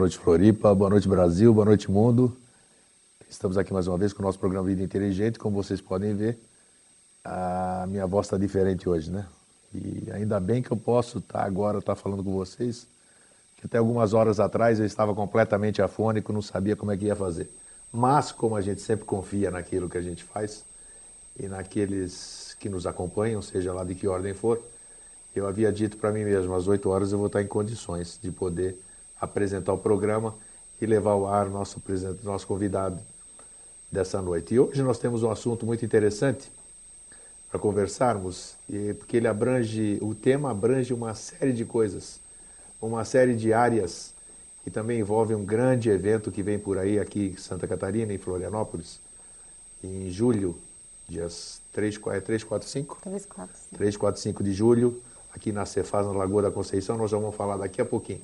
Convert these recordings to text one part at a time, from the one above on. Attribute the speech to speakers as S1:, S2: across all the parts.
S1: Noite, Floripa. Boa noite, Brasil. Boa noite, mundo. Estamos aqui mais uma vez com o nosso programa Vida Inteligente. Como vocês podem ver, a minha voz está diferente hoje, né? E ainda bem que eu posso estar agora estar falando com vocês, que até algumas horas atrás eu estava completamente afônico, não sabia como é que ia fazer. Mas, como a gente sempre confia naquilo que a gente faz e naqueles que nos acompanham, seja lá de que ordem for, eu havia dito para mim mesmo, às 8 horas eu vou estar em condições de poder apresentar o programa e levar ao ar nosso, nosso convidado dessa noite. E hoje nós temos um assunto muito interessante para conversarmos, e- porque ele abrange, o tema abrange uma série de coisas, uma série de áreas e também envolve um grande evento que vem por aí aqui em Santa Catarina, em Florianópolis, em julho, dias 3, 4, 3 4, 5?
S2: 3, 4, 5.
S1: 3, 4, 5 de julho, aqui na Cefaz, na Lagoa da Conceição, nós já vamos falar daqui a pouquinho.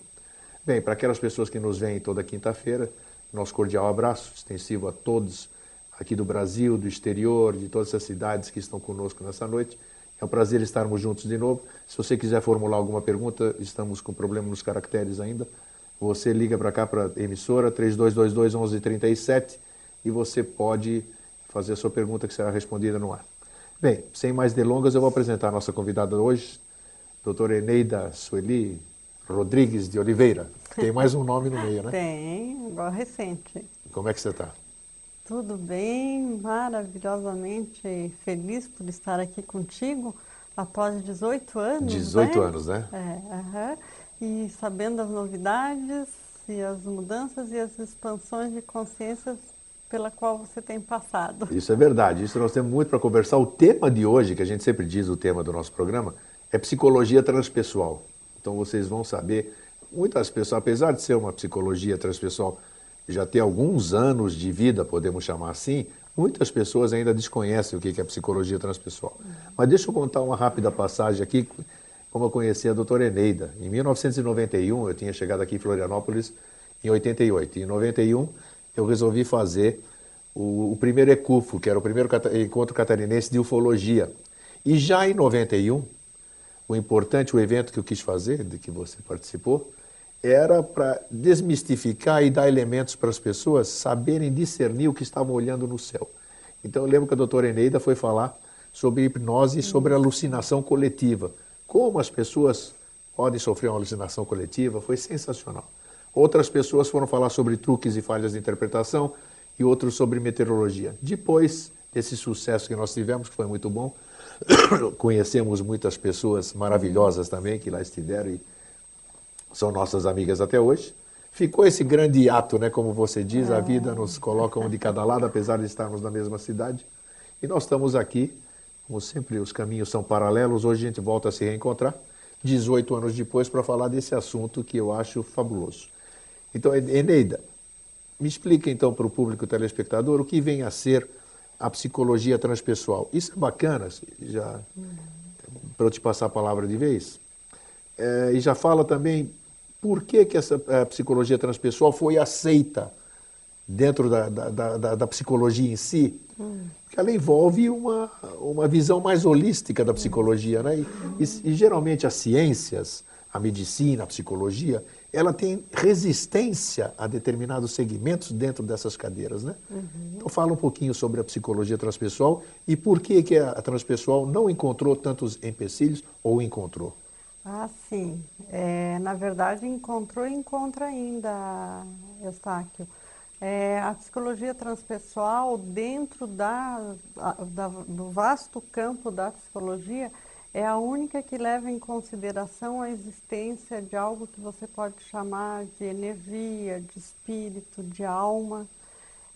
S1: Bem, para aquelas pessoas que nos veem toda quinta-feira, nosso cordial abraço, extensivo a todos aqui do Brasil, do exterior, de todas as cidades que estão conosco nessa noite. É um prazer estarmos juntos de novo. Se você quiser formular alguma pergunta, estamos com problema nos caracteres ainda. Você liga para cá, para a emissora, 3222-1137, e você pode fazer a sua pergunta que será respondida no ar. Bem, sem mais delongas, eu vou apresentar a nossa convidada hoje, doutora Eneida Sueli Rodrigues de Oliveira. Tem mais um nome no meio, né?
S2: Tem, igual recente.
S1: Como é que você está?
S2: Tudo bem, maravilhosamente feliz por estar aqui contigo após 18 anos.
S1: 18
S2: né?
S1: anos, né?
S2: É, aham. E sabendo as novidades e as mudanças e as expansões de consciências pela qual você tem passado.
S1: Isso é verdade, isso nós temos muito para conversar. O tema de hoje, que a gente sempre diz o tema do nosso programa, é psicologia transpessoal. Então vocês vão saber, muitas pessoas, apesar de ser uma psicologia transpessoal, já ter alguns anos de vida, podemos chamar assim, muitas pessoas ainda desconhecem o que é psicologia transpessoal. Mas deixa eu contar uma rápida passagem aqui, como eu conheci a doutora Eneida. Em 1991, eu tinha chegado aqui em Florianópolis em 88. Em 91, eu resolvi fazer o, primeiro ECUFO, que era o primeiro encontro catarinense de ufologia. E já em 91, o importante, o evento que eu quis fazer, de que você participou, era para desmistificar e dar elementos para as pessoas saberem discernir o que estavam olhando no céu. Então eu lembro que a doutora Eneida foi falar sobre hipnose e sobre alucinação coletiva. Como as pessoas podem sofrer uma alucinação coletiva, foi sensacional. Outras pessoas foram falar sobre truques e falhas de interpretação e outros sobre meteorologia. Depois desse sucesso que nós tivemos, que foi muito bom, conhecemos muitas pessoas maravilhosas também que lá estiveram e são nossas amigas até hoje. Ficou esse grande ato, né? Como você diz, a vida nos coloca um de cada lado, apesar de estarmos na mesma cidade. E nós estamos aqui, como sempre, os caminhos são paralelos. Hoje a gente volta a se reencontrar, 18 anos depois, para falar desse assunto que eu acho fabuloso. Então, Eneida, me explica então para o público telespectador o que vem a ser a psicologia transpessoal. Isso é bacana, já para eu te passar a palavra de vez. É, e já fala também por que, que essa eh, psicologia transpessoal foi aceita dentro da, da, da- da- da psicologia em si. Porque ela envolve uma, uma visão mais holística da psicologia. Né? E, e- e geralmente as ciências, a medicina, a psicologia, ela tem resistência a determinados segmentos dentro dessas cadeiras. Né? Então fala um pouquinho sobre a psicologia transpessoal e por que, que a transpessoal não encontrou tantos empecilhos ou encontrou.
S2: Ah, sim. É, na verdade, encontrou e encontra ainda, Eustáquio. É, a psicologia transpessoal, dentro da, da- do vasto campo da psicologia, é a única que leva em consideração a existência de algo que você pode chamar de energia, de espírito, de alma.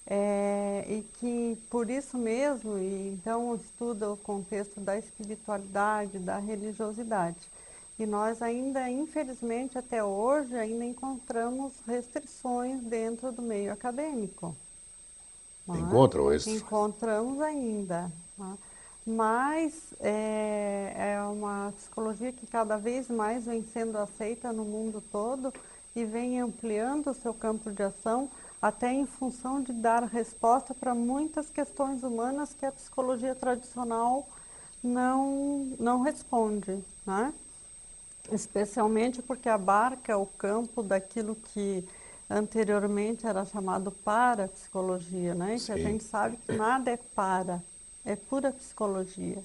S2: É, e que por isso mesmo, e então estuda o contexto da espiritualidade, da religiosidade. E nós ainda, infelizmente, até hoje, ainda encontramos restrições dentro do meio acadêmico.
S1: é? Encontram isso?
S2: Encontramos ainda. é? Mas é, é uma psicologia que cada vez mais vem sendo aceita no mundo todo e vem ampliando o seu campo de ação, até em função de dar resposta para muitas questões humanas que a psicologia tradicional não, não responde, né? especialmente porque abarca o campo daquilo que anteriormente era chamado para-psicologia, né? que a gente sabe que nada é para, é pura psicologia.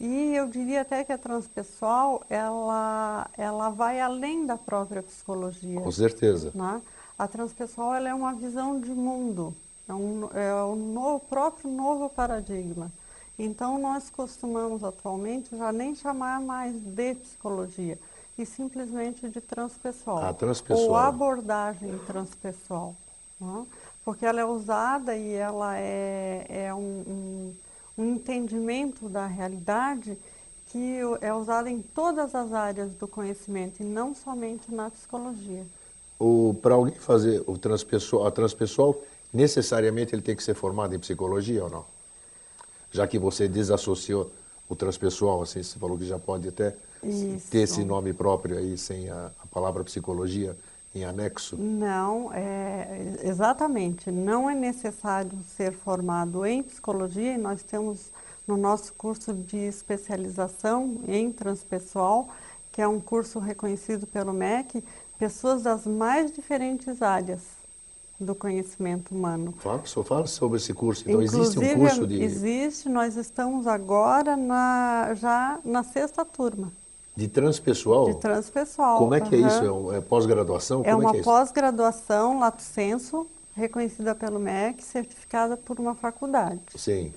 S2: E eu diria até que a transpessoal, ela, ela vai além da própria psicologia.
S1: Com certeza.
S2: Né? A transpessoal ela é uma visão de mundo, é, um, é o novo, próprio novo paradigma. Então, nós costumamos atualmente já nem chamar mais de psicologia, e simplesmente de transpessoal.
S1: Ah, transpessoal.
S2: Ou abordagem transpessoal. Né? Porque ela é usada e ela é, é um, um um entendimento da realidade que é usado em todas as áreas do conhecimento e não somente na psicologia.
S1: Para alguém fazer o transpessoal, a transpessoal, necessariamente ele tem que ser formado em psicologia ou não? Já que você desassociou o transpessoal, assim, você falou que já pode até Isso. ter esse nome próprio aí, sem a, a palavra psicologia em anexo?
S2: Não, é, exatamente. Não é necessário ser formado em psicologia e nós temos no nosso curso de especialização em transpessoal, que é um curso reconhecido pelo MEC, pessoas das mais diferentes áreas do conhecimento humano.
S1: Fala, fala sobre esse curso. Então
S2: Inclusive,
S1: existe um curso de...
S2: Existe, nós estamos agora na, já na sexta turma.
S1: De transpessoal?
S2: De transpessoal.
S1: Como é que uhum. é isso? É, é pós-graduação?
S2: É uma
S1: é, é
S2: pós-graduação, lato senso, reconhecida pelo MEC, certificada por uma faculdade.
S1: Sim.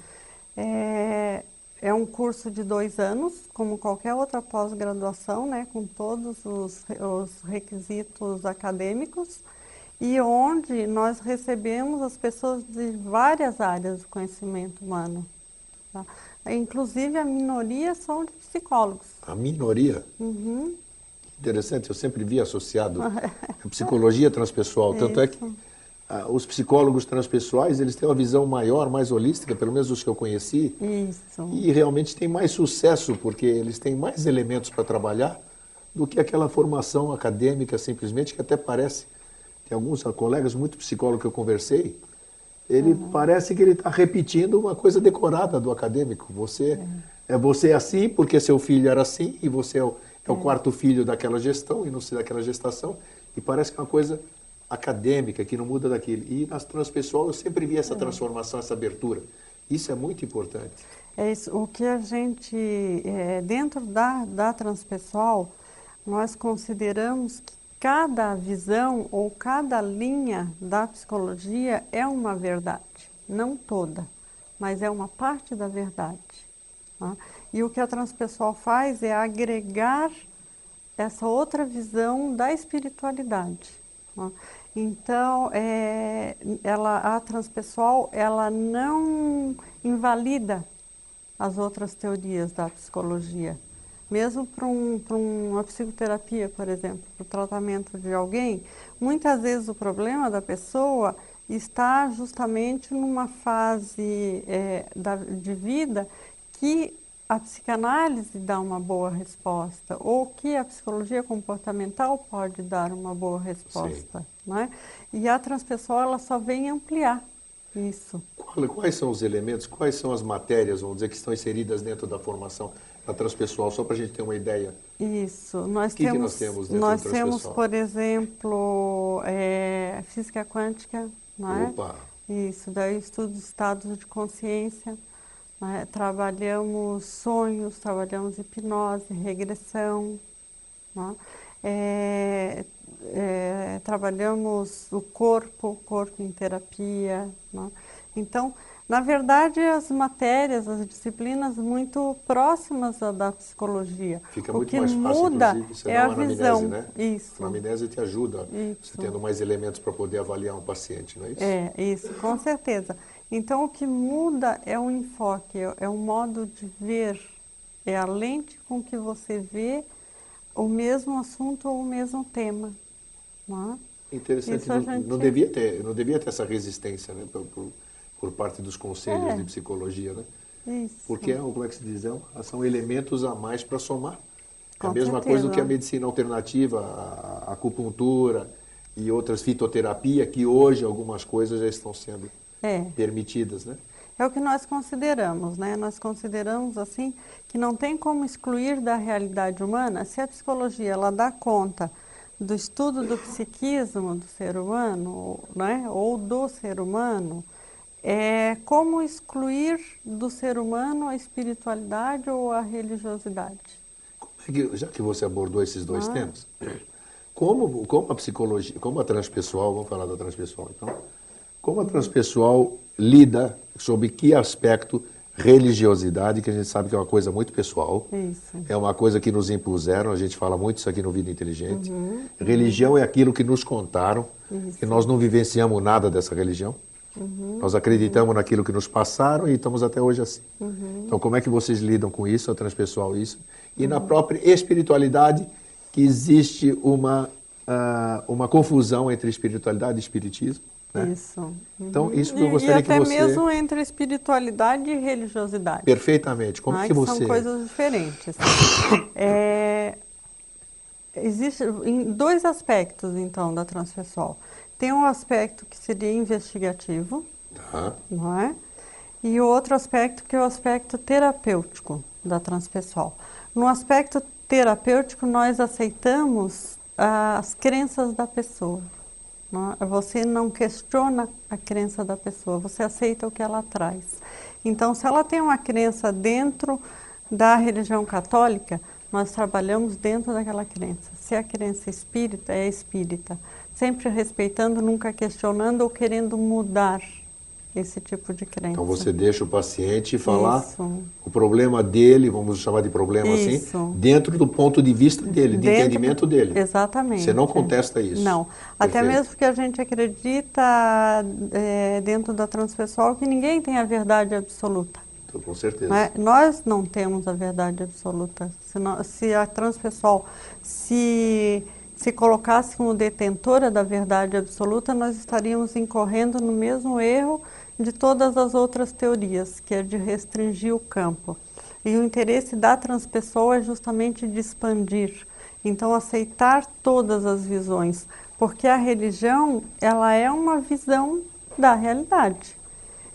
S2: É, é um curso de dois anos, como qualquer outra pós-graduação, né, com todos os, os requisitos acadêmicos, e onde nós recebemos as pessoas de várias áreas do conhecimento humano. Tá? Inclusive, a minoria são de psicólogos.
S1: A minoria?
S2: Uhum.
S1: Interessante, eu sempre vi associado a psicologia transpessoal. Tanto é que ah, os psicólogos transpessoais, eles têm uma visão maior, mais holística, pelo menos os que eu conheci.
S2: Isso.
S1: E realmente têm mais sucesso, porque eles têm mais elementos para trabalhar do que aquela formação acadêmica simplesmente, que até parece. Tem alguns colegas, muito psicólogos que eu conversei, ele uhum. parece que ele está repetindo uma coisa decorada do acadêmico. Você é. é você assim porque seu filho era assim e você é o, é o é. quarto filho daquela gestão e não sei daquela gestação e parece que é uma coisa acadêmica que não muda daquilo. E nas transpessoal eu sempre vi essa é. transformação, essa abertura. Isso é muito importante.
S2: É isso. O que a gente é, dentro da da transpessoal nós consideramos que cada visão ou cada linha da psicologia é uma verdade, não toda, mas é uma parte da verdade. Tá? E o que a transpessoal faz é agregar essa outra visão da espiritualidade. Tá? Então, é, ela, a transpessoal ela não invalida as outras teorias da psicologia mesmo para um, uma psicoterapia, por exemplo, para o tratamento de alguém, muitas vezes o problema da pessoa está justamente numa fase é, da, de vida que a psicanálise dá uma boa resposta ou que a psicologia comportamental pode dar uma boa resposta, né? E a transpessoal ela só vem ampliar isso.
S1: Quais são os elementos, quais são as matérias, vamos dizer, que estão inseridas dentro da formação da transpessoal, só para a gente ter uma ideia?
S2: Isso. Nós
S1: que
S2: temos,
S1: que nós temos dentro
S2: Nós temos, por exemplo, é, física quântica, não é?
S1: Opa!
S2: Isso, daí estudos estados de consciência. É? Trabalhamos sonhos, trabalhamos hipnose, regressão. É? É, é, trabalhamos o corpo, corpo em terapia. Né? Então, na verdade, as matérias, as disciplinas muito próximas da psicologia.
S1: Fica
S2: o
S1: muito
S2: que
S1: mais fácil,
S2: muda é a visão.
S1: Né?
S2: Isso.
S1: A anamnese te ajuda,
S2: isso.
S1: você tendo mais elementos para poder avaliar um paciente, não é isso?
S2: É, isso, com certeza. Então, o que muda é o enfoque, é o modo de ver, é a lente com que você vê o mesmo assunto ou o mesmo tema. Não é?
S1: Interessante, não,
S2: gente-
S1: não devia ter, não devia ter essa resistência, né, por, por, por parte dos conselhos
S2: É.
S1: de psicologia, né?
S2: Isso.
S1: Porque é, como é que se diz, é um- são elementos a mais para somar. É a
S2: Com
S1: mesma
S2: certeza.
S1: coisa do que a medicina alternativa, a, a acupuntura e outras fitoterapia, que hoje algumas coisas já estão sendo
S2: É.
S1: permitidas, né?
S2: É o que nós consideramos, né? Nós consideramos assim que não tem como excluir da realidade humana. Se a psicologia ela dá conta do estudo do psiquismo do ser humano, né? Ou do ser humano, é como excluir do ser humano a espiritualidade ou a religiosidade.
S1: É já que você abordou esses dois
S2: Ah.
S1: temas, como, como a psicologia, como a transpessoal, vamos falar da transpessoal então, como a transpessoal lida sobre que aspecto religiosidade, que a gente sabe que é uma coisa muito pessoal,
S2: Isso.
S1: é uma coisa que nos impuseram, a gente fala muito isso aqui no Vida Inteligente.
S2: Uhum.
S1: Religião é aquilo que nos contaram,
S2: Isso.
S1: que nós não vivenciamos nada dessa religião.
S2: Uhum.
S1: Nós acreditamos naquilo que nos passaram e estamos até hoje assim.
S2: Uhum.
S1: Então, como é que vocês lidam com isso, a transpessoal isso? E na própria espiritualidade, que existe uma, ah, uma confusão entre espiritualidade e espiritismo. Né?
S2: Isso.
S1: Então, isso que eu
S2: E-
S1: gostaria
S2: e
S1: que
S2: até
S1: você-
S2: mesmo entre espiritualidade e religiosidade.
S1: Perfeitamente. Como
S2: é
S1: que
S2: que
S1: você...
S2: são coisas diferentes. É, existe em dois aspectos então da transpessoal. Tem um aspecto que seria investigativo,
S1: Tá.
S2: não é? E o outro aspecto que é o aspecto terapêutico da transpessoal. No aspecto terapêutico nós aceitamos as crenças da pessoa. não é? Você não questiona a crença da pessoa, você aceita o que ela traz. Então, se ela tem uma crença dentro da religião católica, nós trabalhamos dentro daquela crença. Se a crença é espírita, é espírita. Sempre respeitando, nunca questionando ou querendo mudar esse tipo de crença.
S1: Então você deixa o paciente falar
S2: Isso.
S1: o problema dele, vamos chamar de problema
S2: Isso.
S1: assim, dentro do ponto de vista dele, de
S2: Dentro-
S1: entendimento dele.
S2: Exatamente.
S1: Você não contesta isso.
S2: Não. Até
S1: Perfeito.
S2: mesmo porque a gente acredita é, dentro da transpessoal que ninguém tem a verdade absoluta.
S1: Então, com certeza.
S2: não é? Nós não temos a verdade absoluta. Se, nó- se a transpessoal se, se colocasse como detentora da verdade absoluta, nós estaríamos incorrendo no mesmo erro de todas as outras teorias, que é de restringir o campo. E o interesse da transpessoa é justamente de expandir. Então, aceitar todas as visões, porque a religião, ela é uma visão da realidade.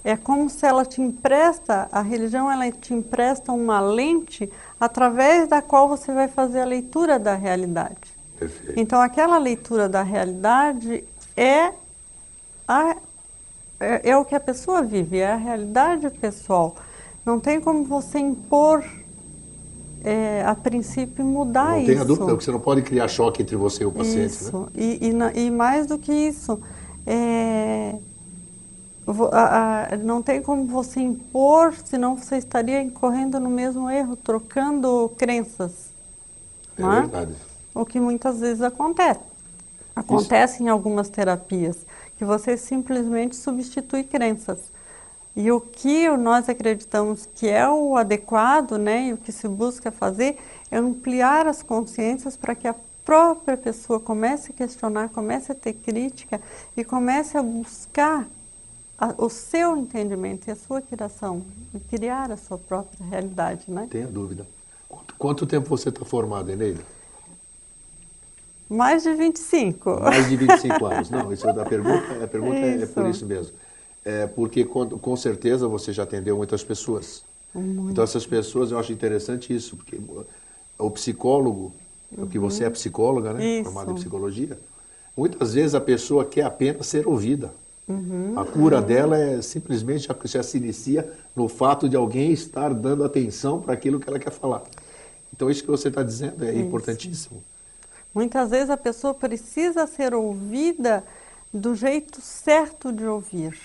S2: É como se ela te empresta, a religião ela te empresta uma lente através da qual você vai fazer a leitura da realidade.
S1: Perfeito.
S2: Então aquela leitura da realidade é, a, é, é o que a pessoa vive, é a realidade pessoal. Não tem como você impor é, a princípio mudar
S1: não
S2: isso.
S1: tenha dúvida, porque você não pode criar choque entre você e o paciente.
S2: Isso.
S1: Né?
S2: E, e, e mais do que isso, é, a- a- não tem como você impor, senão você estaria incorrendo no mesmo erro, trocando crenças.
S1: É
S2: não é?
S1: verdade.
S2: O que muitas vezes acontece. Acontece em algumas terapias, que você simplesmente substitui crenças. E o que nós acreditamos que é o adequado, né, e o que se busca fazer, é ampliar as consciências para que a própria pessoa comece a questionar, comece a ter crítica e comece a buscar a- o seu entendimento e a sua criação, e criar a sua própria realidade, né?
S1: Tenha dúvida. Quanto, tempo você está formado, Eneida?
S2: Mais de 25.
S1: Mais de 25 anos. Não, isso é da pergunta, a pergunta é, é por
S2: Isso.
S1: isso mesmo. É porque com, com certeza você já atendeu muitas pessoas. Então essas pessoas, eu acho interessante isso, porque o psicólogo, porque você é psicóloga, né?
S2: Isso.
S1: Formada em psicologia, muitas vezes a pessoa quer apenas ser ouvida.
S2: Uhum.
S1: A cura dela é simplesmente já, já se inicia no fato de alguém estar dando atenção para aquilo que ela quer falar. Então isso que você está dizendo é
S2: Isso.
S1: importantíssimo.
S2: Muitas vezes a pessoa precisa ser ouvida do jeito certo de ouvir.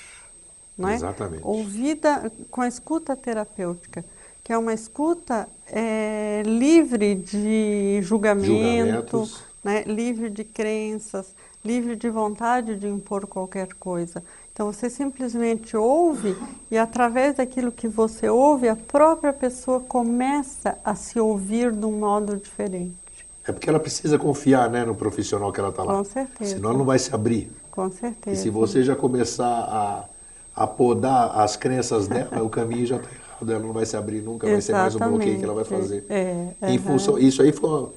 S2: Não é?
S1: Exatamente.
S2: Ouvida com a escuta terapêutica, que é uma escuta é, livre de julgamento, né? livre de crenças, livre de vontade de impor qualquer coisa. Então você simplesmente ouve e através daquilo que você ouve, a própria pessoa começa a se ouvir de um modo diferente.
S1: É porque ela precisa confiar né, no profissional que ela está lá.
S2: Com certeza.
S1: Senão ela não vai se abrir.
S2: Com certeza.
S1: E se você já começar a, a podar as crenças dela, o caminho já está errado. Ela não vai se abrir nunca, vai ser mais um bloqueio que ela vai fazer.
S2: É,
S1: em função, isso aí foi,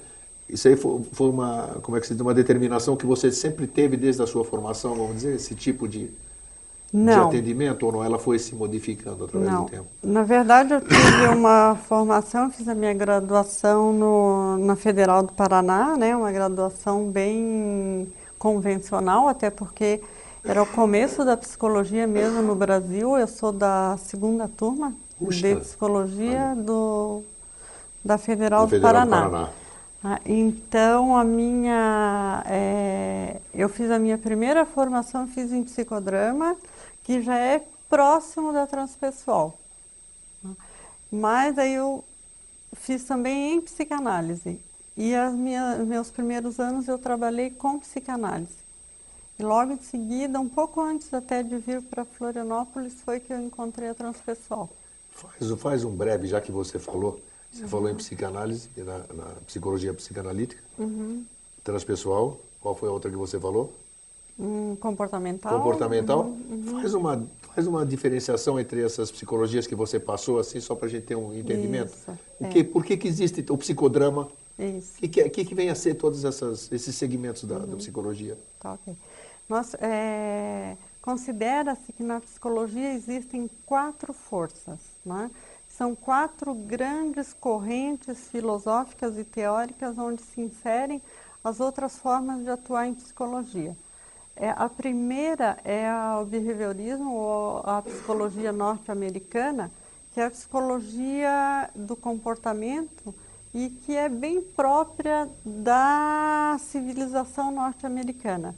S1: isso aí foi, foi, uma, como é que se diz, uma determinação que você sempre teve desde a sua formação, vamos dizer, esse tipo de, não. de atendimento ou não? Ela foi se modificando através
S2: não.
S1: do tempo?
S2: Na verdade, eu tive uma formação, fiz a minha graduação no, na Federal do Paraná, né, uma graduação bem convencional, até porque era o começo da psicologia mesmo no Brasil. Eu sou da segunda turma Puxa. de psicologia do, da Federal, do, Federal Paraná. do Paraná. Ah, então a minha, é, eu fiz a minha primeira formação, fiz em psicodrama que já é próximo da transpessoal. Mas aí eu fiz também em psicanálise. E as meus primeiros anos eu trabalhei com psicanálise. E logo em seguida, um pouco antes até de vir para Florianópolis, foi que eu encontrei a transpessoal.
S1: Faz, faz um breve, já que você falou. Você uhum. falou em psicanálise, na, na psicologia psicanalítica, uhum. transpessoal. Qual foi a outra que você falou?
S2: Hum, comportamental.
S1: Comportamental. Uhum. Faz, uma, faz uma diferenciação entre essas psicologias que você passou, assim, só para a gente ter um entendimento. Isso, o que, é. Por que, que existe o psicodrama?
S2: Isso.
S1: O que, que, que, que vem a ser todos essas, esses segmentos da, uhum. da psicologia?
S2: Tá, ok. Nós, é, considera-se que na psicologia existem quatro forças, né? São quatro grandes correntes filosóficas e teóricas onde se inserem as outras formas de atuar em psicologia. É, a primeira é o behaviorismo, ou a psicologia norte-americana, que é a psicologia do comportamento e que é bem própria da civilização norte-americana,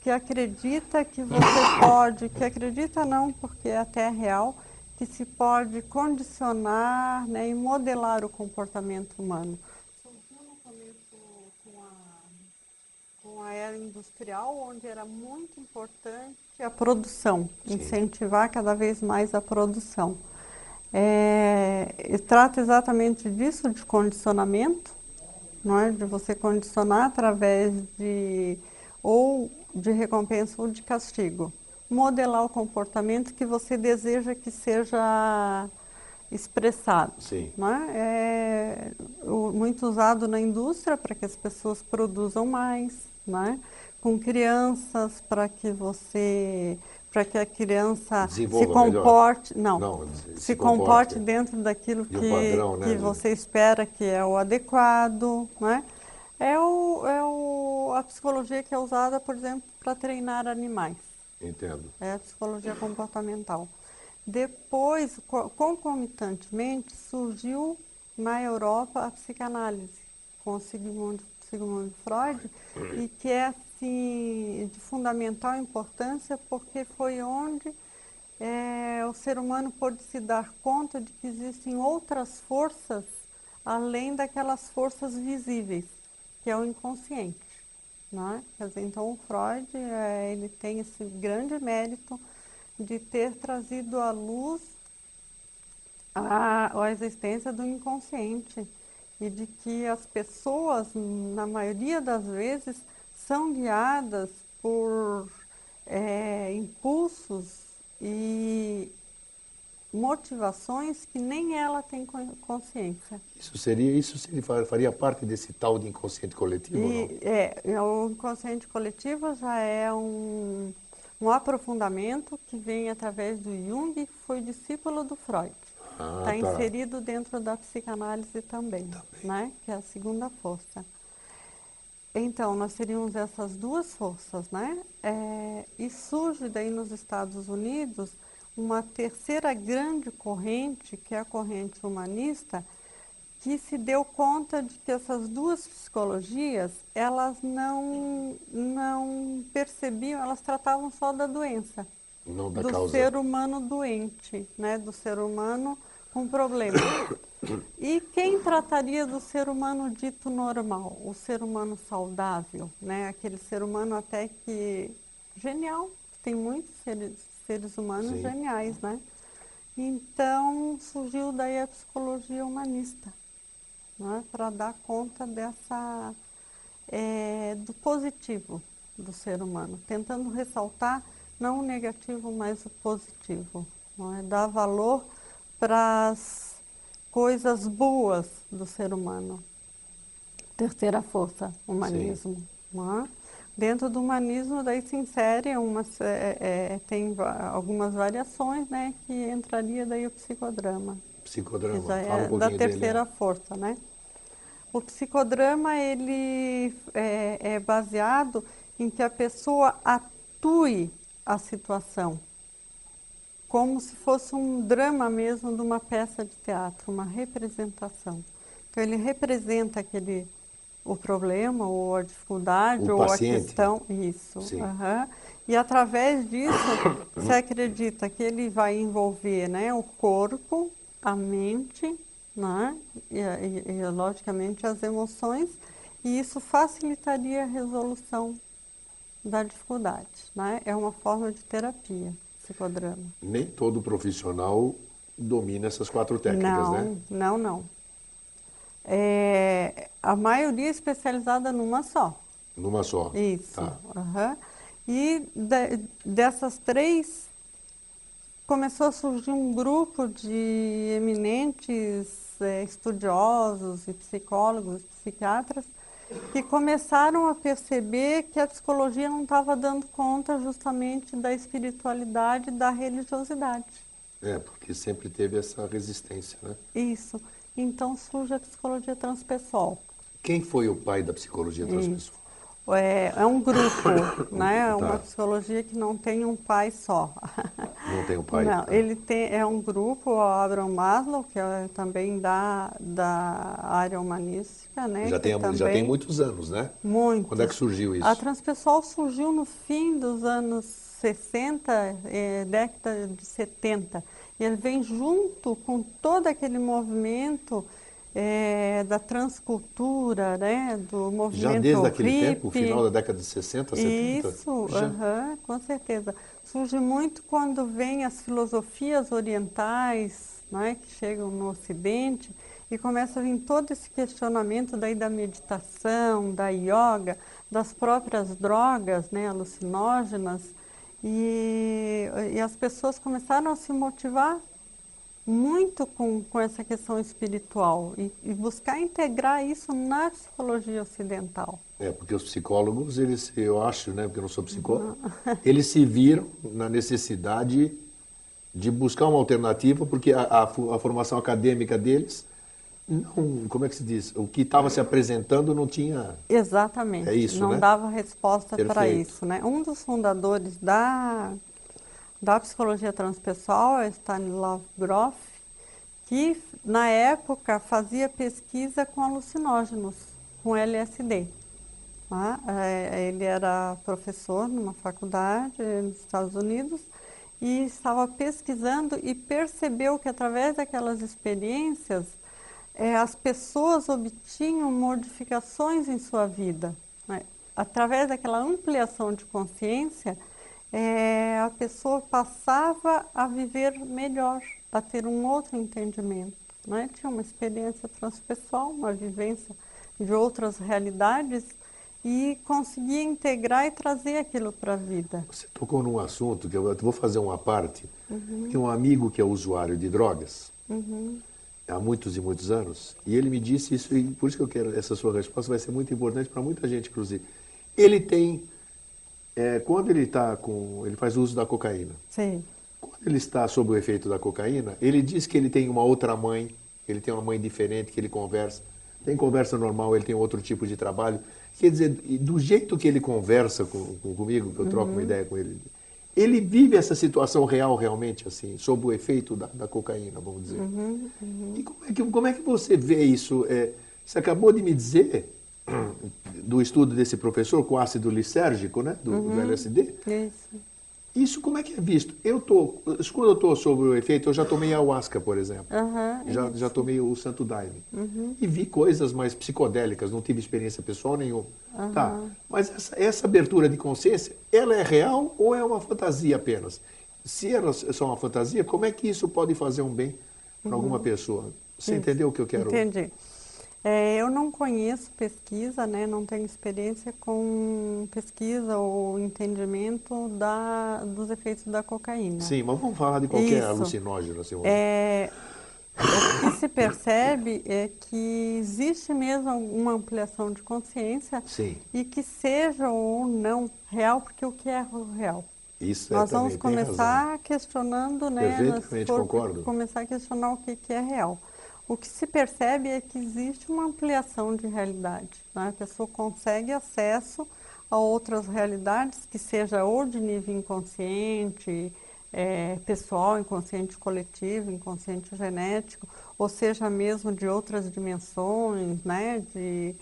S2: que acredita que você pode, que acredita não, porque é até real, que se pode condicionar né, e modelar o comportamento humano. Uma era industrial onde era muito importante a produção, Sim. incentivar cada vez mais a produção. É, trata exatamente disso, de condicionamento, não é? de você condicionar através de ou de recompensa ou de castigo. Modelar o comportamento que você deseja que seja expressado.
S1: Sim.
S2: Né? É muito usado na indústria para que as pessoas produzam mais, né? com crianças para que você para que a criança se comporte não, não se, se, comporte, comporte. dentro daquilo que, um padrão, né, que você espera que é o adequado né? é, o, é o, a psicologia que é usada por exemplo para treinar animais.
S1: Entendo.
S2: É a psicologia comportamental. Depois concomitantemente surgiu na Europa a psicanálise. Com o Sigmund Sigmund Freud, e que é assim, de fundamental importância porque foi onde é, o ser humano pôde se dar conta de que existem outras forças além daquelas forças visíveis, que é o inconsciente. Né? Dizer, então, o Freud é, ele tem esse grande mérito de ter trazido à luz a, a existência do inconsciente e de que as pessoas, na maioria das vezes, são guiadas por é, impulsos e motivações que nem ela tem consciência.
S1: Isso seria isso seria, faria parte desse tal de inconsciente coletivo? E,
S2: é, o inconsciente coletivo já é um, um aprofundamento que vem através do Jung, que foi discípulo do Freud. Está ah, tá. inserido dentro da psicanálise também, também, né? que é a segunda força. Então, nós teríamos essas duas forças, né? É, e surge daí nos Estados Unidos uma terceira grande corrente, que é a corrente humanista, que se deu conta de que essas duas psicologias, elas não, não percebiam, elas tratavam só da doença.
S1: Não da
S2: do
S1: causa.
S2: ser humano doente, né? do ser humano com problema. E quem trataria do ser humano dito normal, o ser humano saudável, né? Aquele ser humano até que genial, tem muitos seres, seres humanos Sim. geniais, né? Então surgiu daí a psicologia humanista, né? Para dar conta dessa é, do positivo do ser humano, tentando ressaltar não o negativo, mas o positivo. É? Dar valor para as coisas boas do ser humano. Terceira força, humanismo. É? Dentro do humanismo, daí se insere umas, é, é, tem algumas variações, né, que entraria daí o psicodrama.
S1: Psicodrama,
S2: que já é
S1: um
S2: da terceira
S1: dele.
S2: força, né? O psicodrama, ele é, é baseado em que a pessoa atue a situação, como se fosse um drama mesmo de uma peça de teatro, uma representação. Então ele representa aquele o problema ou a dificuldade
S1: O
S2: ou
S1: paciente.
S2: a questão, isso. Aham. E através disso se acredita que ele vai envolver, né, o corpo, a mente, né, e, e- e, logicamente as emoções, e isso facilitaria a resolução da dificuldade, né? É uma forma de terapia, psicodrama.
S1: Nem todo profissional domina essas quatro técnicas,
S2: não,
S1: né?
S2: não, não. É, a maioria é especializada numa só.
S1: Numa só.
S2: Isso.
S1: Tá.
S2: aham. E de- dessas três, começou a surgir um grupo de eminentes eh, estudiosos e psicólogos, psiquiatras, que começaram a perceber que a psicologia não estava dando conta justamente da espiritualidade e da religiosidade.
S1: É, porque sempre teve essa resistência, né?
S2: Isso. Então surge a psicologia transpessoal.
S1: Quem foi o pai da psicologia transpessoal?
S2: É, é um grupo, né? É uma
S1: Tá.
S2: psicologia que não tem um pai só.
S1: Não tem o pai?
S2: Não,
S1: tá.
S2: ele tem, é um grupo, o Abraham Maslow, que é também da, da área humanística, né?
S1: já, tem, já
S2: também-
S1: tem muitos anos, né?
S2: Muitos.
S1: Quando é que surgiu isso?
S2: A transpessoal surgiu no fim dos anos 60, eh, década de 70. E ele vem junto com todo aquele movimento eh, da transcultura, né? Do movimento
S1: Já desde aquele tempo,
S2: hippie.
S1: final da década de 60, 70?
S2: Isso,
S1: Já.
S2: aham, com certeza. Surge muito quando vem as filosofias orientais, né, que chegam no Ocidente, e começa a vir todo esse questionamento daí da meditação, da yoga, das próprias drogas né, alucinógenas, e, e as pessoas começaram a se motivar muito com, com essa questão espiritual e, e buscar integrar isso na psicologia ocidental.
S1: É, porque os psicólogos, eles, eu acho, né, porque eu não sou psicólogo, eles se viram na necessidade de buscar uma alternativa, porque a, a a formação acadêmica deles, não, como é que se diz? O que estava se apresentando não tinha.
S2: Exatamente.
S1: É isso,
S2: Não
S1: né?
S2: dava resposta para isso, né? Um dos fundadores da da psicologia transpessoal é Stanislav Grof, que na época fazia pesquisa com alucinógenos, com LSD. tá? É, Ele era professor numa faculdade nos Estados Unidos e estava pesquisando e percebeu que através daquelas experiências eh, as pessoas obtinham modificações em sua vida. né? Através daquela ampliação de consciência, eh, a pessoa passava a viver melhor, a ter um outro entendimento. né? Tinha uma experiência transpessoal, uma vivência de outras realidades e conseguia integrar e trazer aquilo para a vida.
S1: Você tocou num assunto que eu vou fazer uma parte. Tem um amigo que é usuário de drogas há muitos e muitos anos, e ele me disse isso, e por isso que eu quero, essa sua resposta vai ser muito importante para muita gente, inclusive. Ele tem, é, quando ele está com, ele faz uso da cocaína.
S2: Sim.
S1: Quando ele está sob o efeito da cocaína, ele diz que ele tem uma outra mãe, ele tem uma mãe diferente, que ele conversa. Tem conversa normal, ele tem outro tipo de trabalho. Quer dizer, do jeito que ele conversa com, com- comigo, que eu troco uma ideia com ele, ele vive essa situação real, realmente, assim, sob o efeito da, da cocaína, vamos dizer. E como é, que, como é que você vê isso? É, você acabou de me dizer do estudo desse professor com ácido lisérgico, né, do, do LSD.
S2: Isso.
S1: Isso como é que é visto? Eu tô, quando eu estou sob o efeito, eu já tomei ayahuasca, por exemplo.
S2: Aham,
S1: já, já tomei o Santo Daime. E vi coisas mais psicodélicas, não tive experiência pessoal nenhuma. Tá. Mas essa, essa abertura de consciência, ela é real ou é uma fantasia apenas? Se ela é só uma fantasia, como é que isso pode fazer um bem para alguma pessoa? Você
S2: Isso.
S1: entendeu o que eu quero?
S2: Entendi. É, eu não conheço pesquisa, né, não tenho experiência com pesquisa ou entendimento da, dos efeitos da cocaína.
S1: Sim, mas vamos falar de qualquer
S2: Isso.
S1: alucinógeno. Assim,
S2: É, o que se percebe é que existe mesmo uma ampliação de consciência
S1: Sim,
S2: e que seja ou não real, porque o que é real?
S1: isso
S2: Nós
S1: é
S2: vamos começar questionando, né?
S1: Perfeitamente, concordo.
S2: Começar a questionar o que, que é real. O que se percebe é que existe uma ampliação de realidade. né? A pessoa consegue acesso a outras realidades, que seja ou de nível inconsciente, eh, pessoal, inconsciente coletivo, inconsciente genético, ou seja mesmo de outras dimensões, né? de,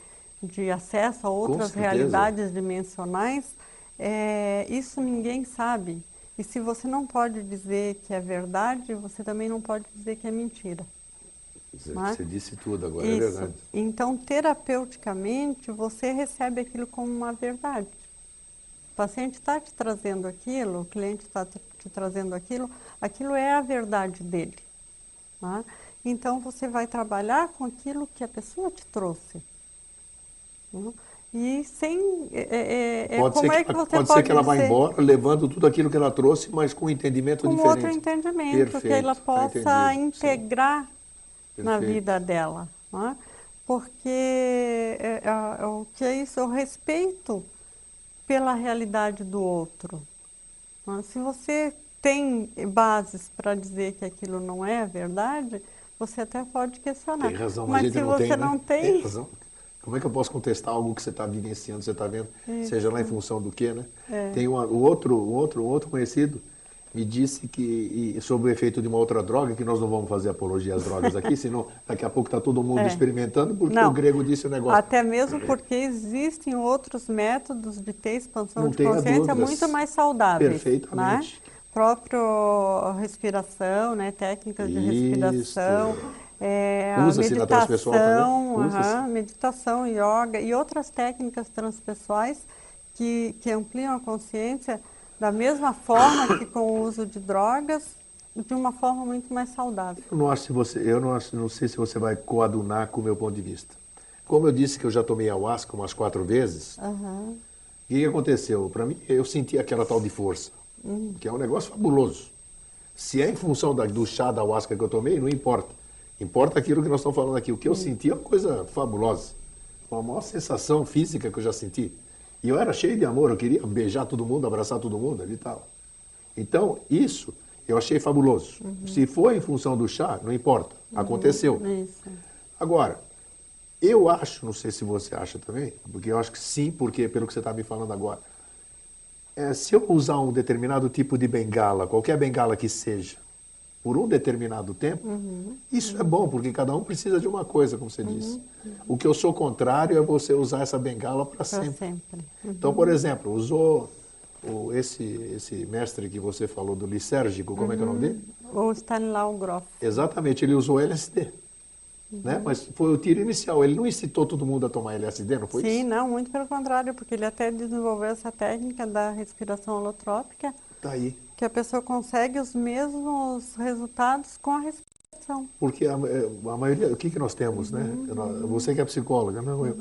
S2: de acesso a outras realidades dimensionais. É, isso ninguém sabe. E se você não pode dizer que é verdade, você também não pode dizer que é mentira.
S1: Você,
S2: é?
S1: você disse tudo agora, é
S2: Isso.
S1: verdade.
S2: Então, terapeuticamente, você recebe aquilo como uma verdade. O paciente está te trazendo aquilo, o cliente está te trazendo aquilo, aquilo é a verdade dele. não é? Então, você vai trabalhar com aquilo que a pessoa te trouxe. não é? E sem. É, é, é,
S1: Pode,
S2: como
S1: ser,
S2: é
S1: que,
S2: que você
S1: pode
S2: pode
S1: ser que ela vá embora levando tudo aquilo que ela trouxe, mas com um entendimento
S2: com
S1: diferente.
S2: outro entendimento, que
S1: Perfeito,
S2: ela
S1: tá
S2: possa integrar na vida dela. não é? Porque é, é, é, o que é isso? É o respeito pela realidade do outro. não é? Se você tem bases para dizer que aquilo não é verdade, você até pode questionar.
S1: Tem razão,
S2: mas
S1: gente
S2: se
S1: não
S2: você
S1: tem, né?
S2: não
S1: Tem
S2: tem,
S1: razão. Como é que eu posso contestar algo que você está vivenciando, você está vendo,
S2: Isso.
S1: seja lá em função do quê, né?
S2: É.
S1: Tem uma, o outro, o outro, um outro conhecido me disse que sobre o efeito de uma outra droga, que nós não vamos fazer apologia às drogas aqui, senão daqui a pouco está todo mundo
S2: É.
S1: experimentando, porque
S2: Não.
S1: o grego disse o negócio.
S2: Até mesmo porque existem outros métodos de ter expansão
S1: Não
S2: de consciência muito mais saudáveis.
S1: Perfeitamente.
S2: Né? Próprio respiração, né? técnicas de respiração. É, meditação, aham, meditação, yoga e outras técnicas transpessoais que, que ampliam a consciência da mesma forma que com o uso de drogas, de uma forma muito mais saudável.
S1: Eu não acho se você, eu não, acho, não sei se você vai coadunar com o meu ponto de vista. Como eu disse que eu já tomei ayahuasca umas quatro vezes, o que, que aconteceu? Para mim, eu senti aquela tal de força, que é um negócio fabuloso. Se é em função da- do chá da ayahuasca que eu tomei, não importa. Importa aquilo que nós estamos falando aqui. O que eu senti é uma coisa fabulosa. Uma maior sensação física que eu já senti. E eu era cheio de amor, eu queria beijar todo mundo, abraçar todo mundo ali e tal. Então, isso eu achei fabuloso. Se foi em função do chá, não importa. Aconteceu.
S2: Isso.
S1: Agora, eu acho, não sei se você acha também, porque eu acho que sim, porque pelo que você está me falando agora, é, se eu usar um determinado tipo de bengala, qualquer bengala que seja, por um determinado tempo, isso é bom, porque cada um precisa de uma coisa, como você disse. O que eu sou contrário é você usar essa bengala para sempre.
S2: sempre.
S1: Então, por exemplo, usou o- esse, esse mestre que você falou do lisérgico, como é que é o nome dele?
S2: Ou Stanislaw Grof.
S1: Exatamente, ele usou LSD. Né? Mas foi o tiro inicial. Ele não incitou todo mundo a tomar LSD, não foi
S2: Sim,
S1: isso?
S2: não, muito pelo contrário, porque ele até desenvolveu essa técnica da respiração holotrópica,
S1: Tá aí.
S2: Que a pessoa consegue os mesmos resultados com a respiração.
S1: Porque a, é, a maioria, o que, que nós temos, né?
S2: Uhum.
S1: Você que é psicóloga, não eu.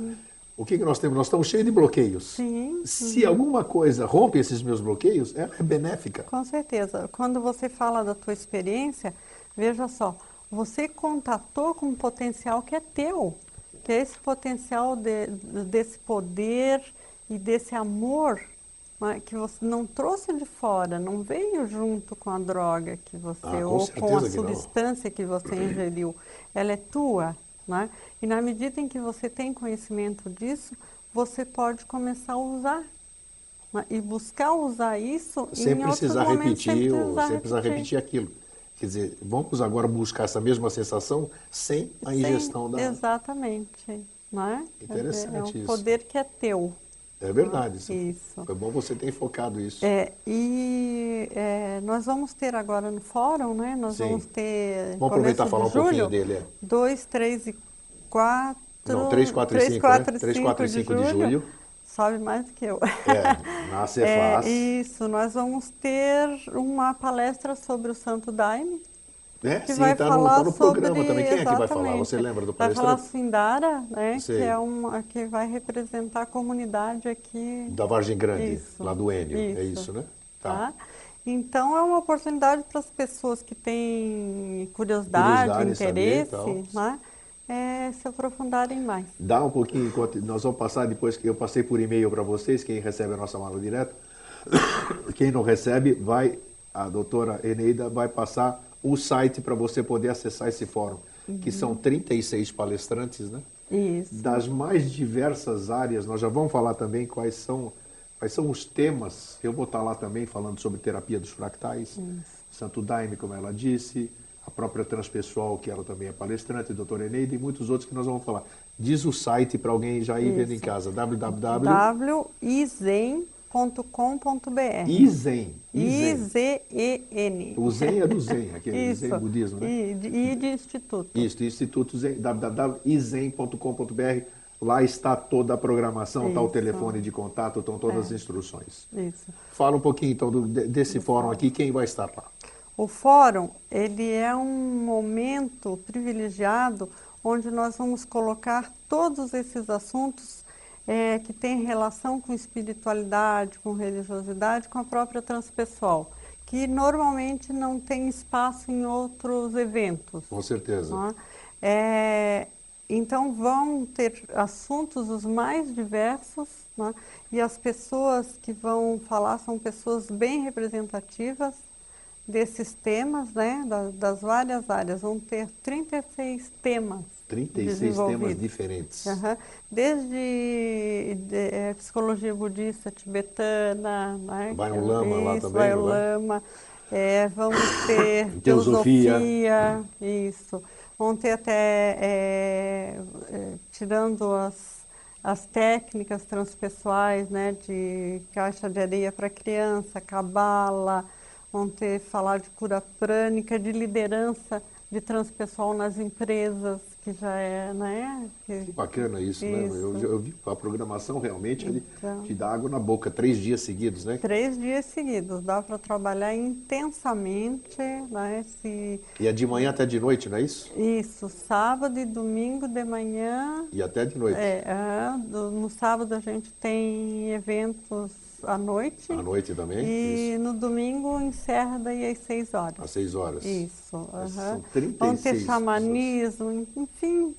S1: O que, que nós temos? Nós estamos cheios de bloqueios.
S2: Sim,
S1: Se alguma coisa rompe esses meus bloqueios, ela é benéfica.
S2: com certeza. Quando você fala da tua experiência, veja só, você contatou com um potencial que é teu, que é esse potencial de- desse poder e desse amor né, que você não trouxe de fora, não veio junto com a droga que você,
S1: Ah, com
S2: ou com a
S1: que
S2: substância que você ingeriu. Ela é tua, né? E na medida em que você tem conhecimento disso, você pode começar a usar. né? E buscar usar isso
S1: Sem precisar repetir,
S2: sem
S1: ou
S2: precisar
S1: sem precisar repetir aquilo. Quer dizer, vamos agora buscar essa mesma sensação sem a
S2: Sem-
S1: ingestão da.
S2: Exatamente. Não é?
S1: Interessante
S2: é um
S1: isso.
S2: poder que é teu.
S1: É verdade. Isso.
S2: Isso.
S1: Foi bom você ter focado isso.
S2: É, e é, nós vamos ter agora no fórum, né? Nós
S1: Sim.
S2: vamos ter.
S1: Vamos aproveitar e falar um pouquinho
S2: julho,
S1: dele. É.
S2: 2, 3 e 4.
S1: Não, 3, 4 e 5, né?
S2: 4
S1: 3, 4 e 5 de julho.
S2: Sobe mais do que eu.
S1: É, na Cefaz.
S2: É, isso, nós vamos ter uma palestra sobre o Santo Daime.
S1: É,
S2: que
S1: sim,
S2: vai
S1: tá no-
S2: falar
S1: tá no programa
S2: sobre,
S1: também. Quem é que vai falar?
S2: exatamente.
S1: Você lembra do
S2: Vai falar
S1: palestrante?
S2: Sindara, né, que é uma que vai representar a comunidade aqui
S1: Da Vargem Grande,
S2: Isso.
S1: lá do Enio. É
S2: Isso.
S1: isso, né?
S2: Tá? Então é uma oportunidade para as pessoas que têm curiosidade,
S1: Curiosidade saber
S2: interesse, né? é, se aprofundarem mais.
S1: Dá um pouquinho, enquanto nós vamos passar depois que eu passei por e-mail para vocês, quem recebe a nossa mala direto. Quem não recebe, vai, a doutora Eneida vai passar o site para você poder acessar esse fórum, que são 36 palestrantes, né?
S2: Isso.
S1: das mais diversas áreas. Nós já vamos falar também quais são, quais são os temas. Eu vou estar lá também falando sobre terapia dos fractais, Santo Daime, como ela disse, a própria transpessoal, que ela também é palestrante, doutora Eneida, e muitos outros que nós vamos falar. Diz o site para alguém já ir vendo em
S2: Isso.
S1: casa, www.
S2: wisen.com.br
S1: Izen.
S2: I-Z-E-N.
S1: O Zen é do Zen, aquele
S2: Isso.
S1: Zen budismo, né?
S2: I de, I de Instituto.
S1: Isso, Instituto Zen, www.izen.com.br. Lá está toda a programação, está o
S2: Isso.
S1: telefone de contato, estão todas
S2: É.
S1: as instruções.
S2: Isso.
S1: Fala um pouquinho então do- de- desse fórum aqui, quem vai estar lá?
S2: O fórum, ele é um momento privilegiado onde nós vamos colocar todos esses assuntos eh, que têm relação com espiritualidade, com religiosidade, com a própria transpessoal, que normalmente não tem espaço em outros eventos.
S1: Com certeza.
S2: né? É, então vão ter assuntos os mais diversos né? e as pessoas que vão falar são pessoas bem representativas desses temas, né? da- das várias áreas. Vão ter 36 temas
S1: 36 temas diferentes.
S2: Aham. Desde de, eh, psicologia budista tibetana, né?
S1: Vai um lama lá
S2: Isso,
S1: também,
S2: vai um
S1: vai?
S2: lama. É, vamos ter
S1: Teosofia.
S2: teosofia, isso. Vamos ter até, é, é, tirando as, as técnicas transpessoais, né, de caixa de areia para criança, cabala, vão ter falar de cura prânica, de liderança de transpessoal nas empresas, que já é, né? que-
S1: Que bacana isso, né?
S2: Isso.
S1: Eu, eu vi a programação realmente
S2: Então.
S1: te dá água na boca, três dias seguidos, né?
S2: Três dias seguidos, dá para trabalhar intensamente, né? Se,
S1: E é de manhã até de noite, não é isso?
S2: isso, sábado e domingo de manhã.
S1: E até de noite.
S2: É, do- no sábado a gente tem eventos à noite.
S1: À noite também?
S2: E
S1: Isso.
S2: no domingo encerra daí às seis horas.
S1: Às seis horas.
S2: Isso. Aham.
S1: são 36
S2: Vão ter xamanismo, enfim,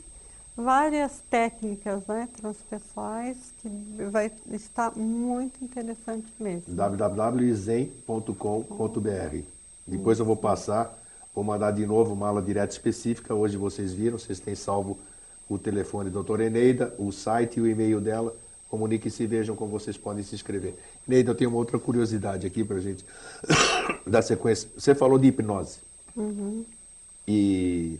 S2: várias técnicas né, transpessoais que vai estar muito interessante mesmo.
S1: www.zen.com.br. Depois eu vou passar, vou mandar de novo uma aula direta específica. Hoje vocês viram, vocês têm salvo o telefone da doutora Eneida, o site e o e-mail dela. Comuniquem-se e vejam como vocês podem se inscrever. Eneida, eu tenho uma outra curiosidade aqui para gente dar sequência. Você falou de hipnose. E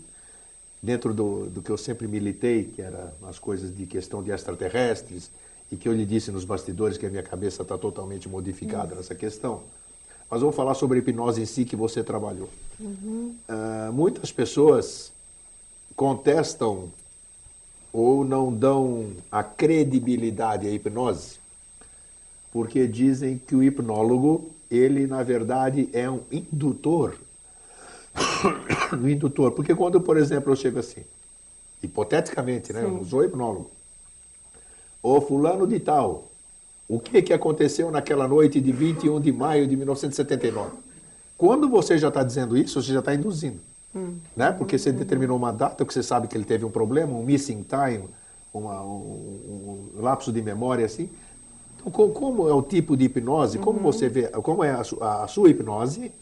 S1: dentro do, do que eu sempre militei, que era as coisas de questão de extraterrestres, e que eu lhe disse nos bastidores que a minha cabeça está totalmente modificada nessa questão. Mas vamos falar sobre a hipnose em si que você trabalhou. Ah, muitas pessoas contestam ou não dão a credibilidade à hipnose, porque dizem que o hipnólogo, ele na verdade é um indutor no indutor. Porque quando, por exemplo, eu chego assim, hipoteticamente, né? Eu não
S2: Sim.
S1: sou hipnólogo. Ô fulano de tal, o que, que aconteceu naquela noite de 21 de maio de 1979? Quando você já está dizendo isso, você já está induzindo. Né? Porque você determinou uma data que você sabe que ele teve um problema, um missing time, uma- um, um lapso de memória assim. Então, co- como é o tipo de hipnose? Como você vê, como é a, su- a sua hipnose?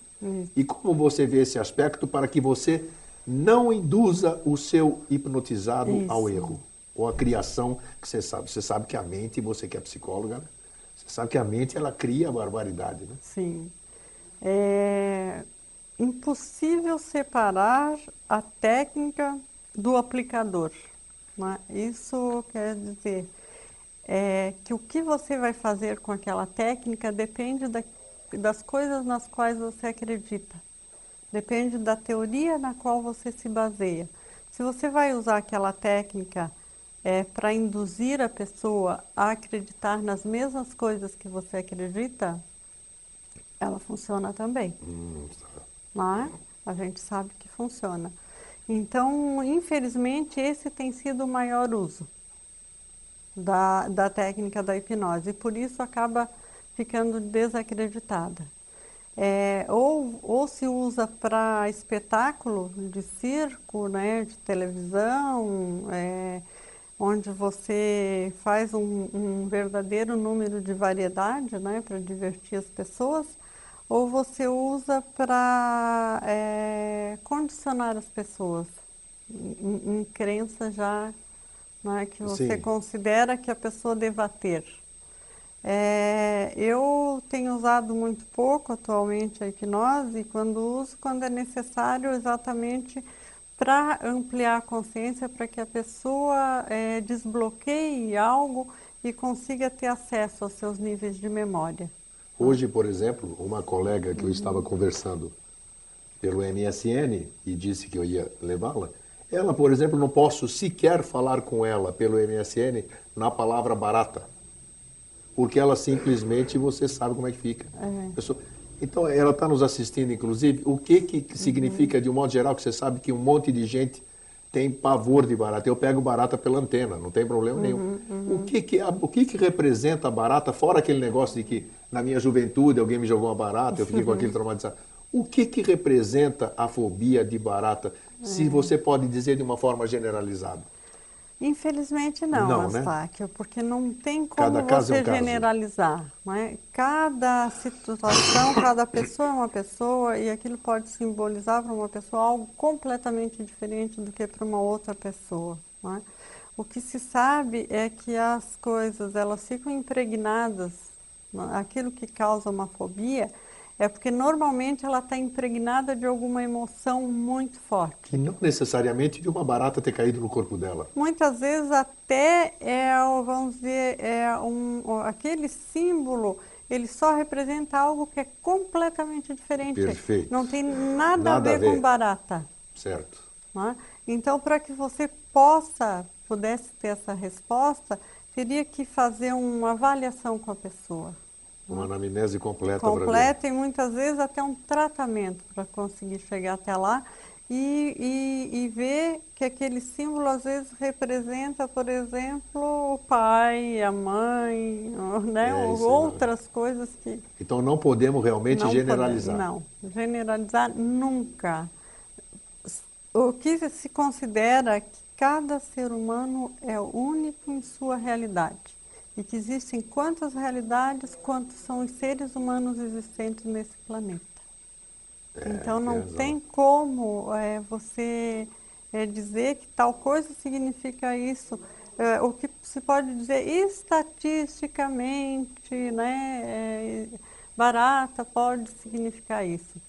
S1: E como você vê esse aspecto para que você não induza o seu hipnotizado ao
S2: Isso.
S1: erro ou à criação que você sabe. Você sabe que a mente, você que é psicóloga, né? você sabe que a mente ela cria a barbaridade, né?
S2: Sim. É impossível separar a técnica do aplicador. né? Isso quer dizer é, que o que você vai fazer com aquela técnica depende da- das coisas nas quais você acredita. Depende da teoria na qual você se baseia. Se você vai usar aquela técnica para induzir a pessoa a acreditar nas mesmas coisas que você acredita, ela funciona também.
S1: Hum,
S2: não é? A gente sabe que funciona. Então, infelizmente, esse tem sido o maior uso da, da técnica da hipnose e por isso acaba ficando desacreditada. É, ou, ou se usa para espetáculo de circo, né, de televisão, é, onde você faz um, um, verdadeiro número de variedade né, para divertir as pessoas, ou você usa para é, condicionar as pessoas em, em crença já né, que você Sim. considera que a pessoa deva ter. É, eu tenho usado muito pouco atualmente a hipnose e quando uso, quando é necessário exatamente para ampliar a consciência, para que a pessoa é, desbloqueie algo e consiga ter acesso aos seus níveis de memória.
S1: Hoje, por exemplo, uma colega que eu estava conversando pelo MSN e disse que eu ia levá-la, ela, por exemplo, não posso sequer falar com ela pelo MSN na palavra barata porque ela simplesmente você sabe como é que fica. É. Pessoa, então, ela está nos assistindo, inclusive. O que, que significa, uhum. de um modo geral, que você sabe que um monte de gente tem pavor de barata? Eu pego barata pela antena, não tem problema nenhum. Uhum, uhum. O, que, que, o que, que representa a barata, fora aquele negócio de que na minha juventude alguém me jogou uma barata, eu fiquei com aquele traumatizado. O que, que representa a fobia de barata, se é. você pode dizer de uma forma generalizada?
S2: Infelizmente não, não Astáquio, né? porque não tem como você é um generalizar. Né? Cada situação, cada pessoa é uma pessoa e aquilo pode simbolizar para uma pessoa algo completamente diferente do que para uma outra pessoa. Né? O que se sabe é que as coisas elas ficam impregnadas, né? aquilo que causa uma fobia é porque normalmente ela está impregnada de alguma emoção muito forte.
S1: E não necessariamente de uma barata ter caído no corpo dela.
S2: Muitas vezes até é, vamos dizer, é um, aquele símbolo, ele só representa algo que é completamente diferente.
S1: Perfeito.
S2: Não tem nada, nada a, ver a, ver com barata.
S1: Certo.
S2: É? Então, para que você possa, pudesse ter essa resposta, teria que fazer uma avaliação com a pessoa.
S1: Uma anamnese completa.
S2: Completa e muitas vezes até um tratamento para conseguir chegar até lá e, e, e, ver que aquele símbolo às vezes representa, por exemplo, o pai, a mãe, né? É, ou outras não. coisas que...
S1: Então não podemos realmente não generalizar.
S2: Podemos, não, generalizar nunca. O que se considera que cada ser humano é único em sua realidade e que existem quantas realidades quantos são os seres humanos existentes nesse planeta. É, então não tem como é, você é, dizer que tal coisa significa isso. É, o que se pode dizer estatisticamente, né, é, barata pode significar isso.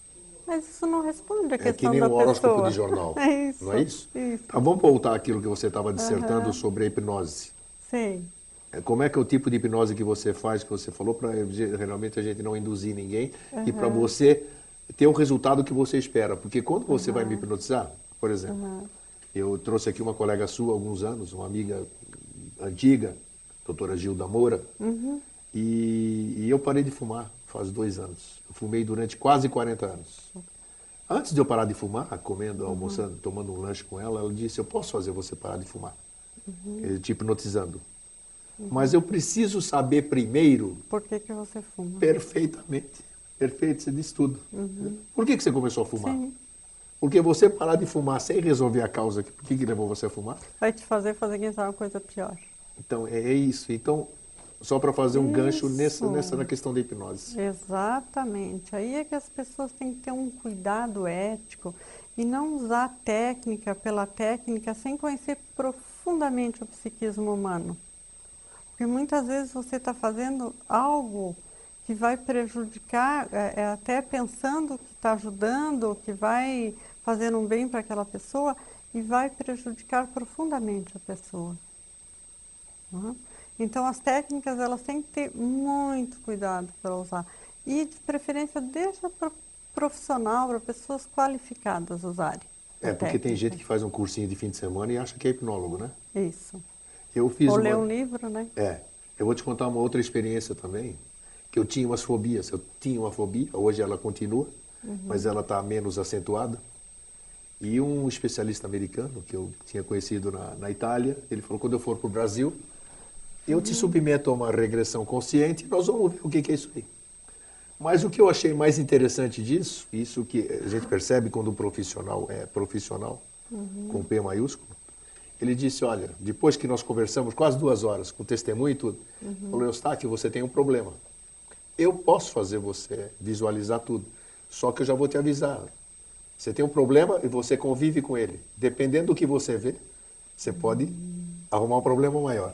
S2: Mas isso não responde a questão
S1: da pessoa. É que nem
S2: um
S1: horóscopo de jornal,
S2: é isso,
S1: não é isso?
S2: isso.
S1: Tá, vamos voltar àquilo que você estava dissertando uhum. sobre a hipnose.
S2: Sim.
S1: É, como é que é o tipo de hipnose que você faz, que você falou, para realmente a gente não induzir ninguém uhum. e para você ter o resultado que você espera. Porque quando você uhum. vai me hipnotizar, por exemplo, uhum. eu trouxe aqui uma colega sua há alguns anos, uma amiga antiga, doutora Gilda Moura, uhum. e, e, eu parei de fumar faz dois anos. Eu fumei durante quase 40 anos. Antes de eu parar de fumar, comendo, uhum. almoçando, tomando um lanche com ela, ela disse, eu posso fazer você parar de fumar. Uhum. Te hipnotizando. Mas eu preciso saber primeiro.
S2: Por que, que você fuma?
S1: Perfeitamente. Perfeito, você disse tudo. Uhum. Por que, que você começou a fumar?
S2: Sim.
S1: Porque você parar de fumar sem resolver a causa, por que, que levou você a fumar?
S2: Vai te fazer fazer quem sabe uma coisa pior.
S1: Então, é, é isso. Então, só para fazer um isso. gancho nessa, nessa na questão da hipnose.
S2: Exatamente. Aí é que as pessoas têm que ter um cuidado ético e não usar técnica pela técnica sem conhecer profundamente o psiquismo humano. Porque muitas vezes você está fazendo algo que vai prejudicar, é, é até pensando que está ajudando, que vai fazer um bem para aquela pessoa e vai prejudicar profundamente a pessoa. Uhum. Então as técnicas elas têm que ter muito cuidado para usar e de preferência deixa para profissional, para pessoas qualificadas usarem.
S1: É, porque técnica. tem gente que faz um cursinho de fim de semana e acha que é hipnólogo, né?
S2: Isso.
S1: Eu fiz
S2: Ou
S1: uma...
S2: ler um livro, né?
S1: É. Eu vou te contar uma outra experiência também, que eu tinha umas fobias. Eu tinha uma fobia, hoje ela continua, uhum. mas ela está menos acentuada. E um especialista americano que eu tinha conhecido na, na Itália, ele falou: quando eu for para o Brasil, eu te uhum. submeto a uma regressão consciente e nós vamos ver o que, que é isso aí. Mas o que eu achei mais interessante disso, isso que a gente percebe quando o profissional é profissional, uhum. com P maiúsculo, ele disse, olha, depois que nós conversamos quase duas horas com testemunho e tudo, uhum. falou, Eustáquio, você tem um problema. Eu posso fazer você visualizar tudo, só que eu já vou te avisar. Você tem um problema e você convive com ele. Dependendo do que você vê, você pode uhum. arrumar um problema maior.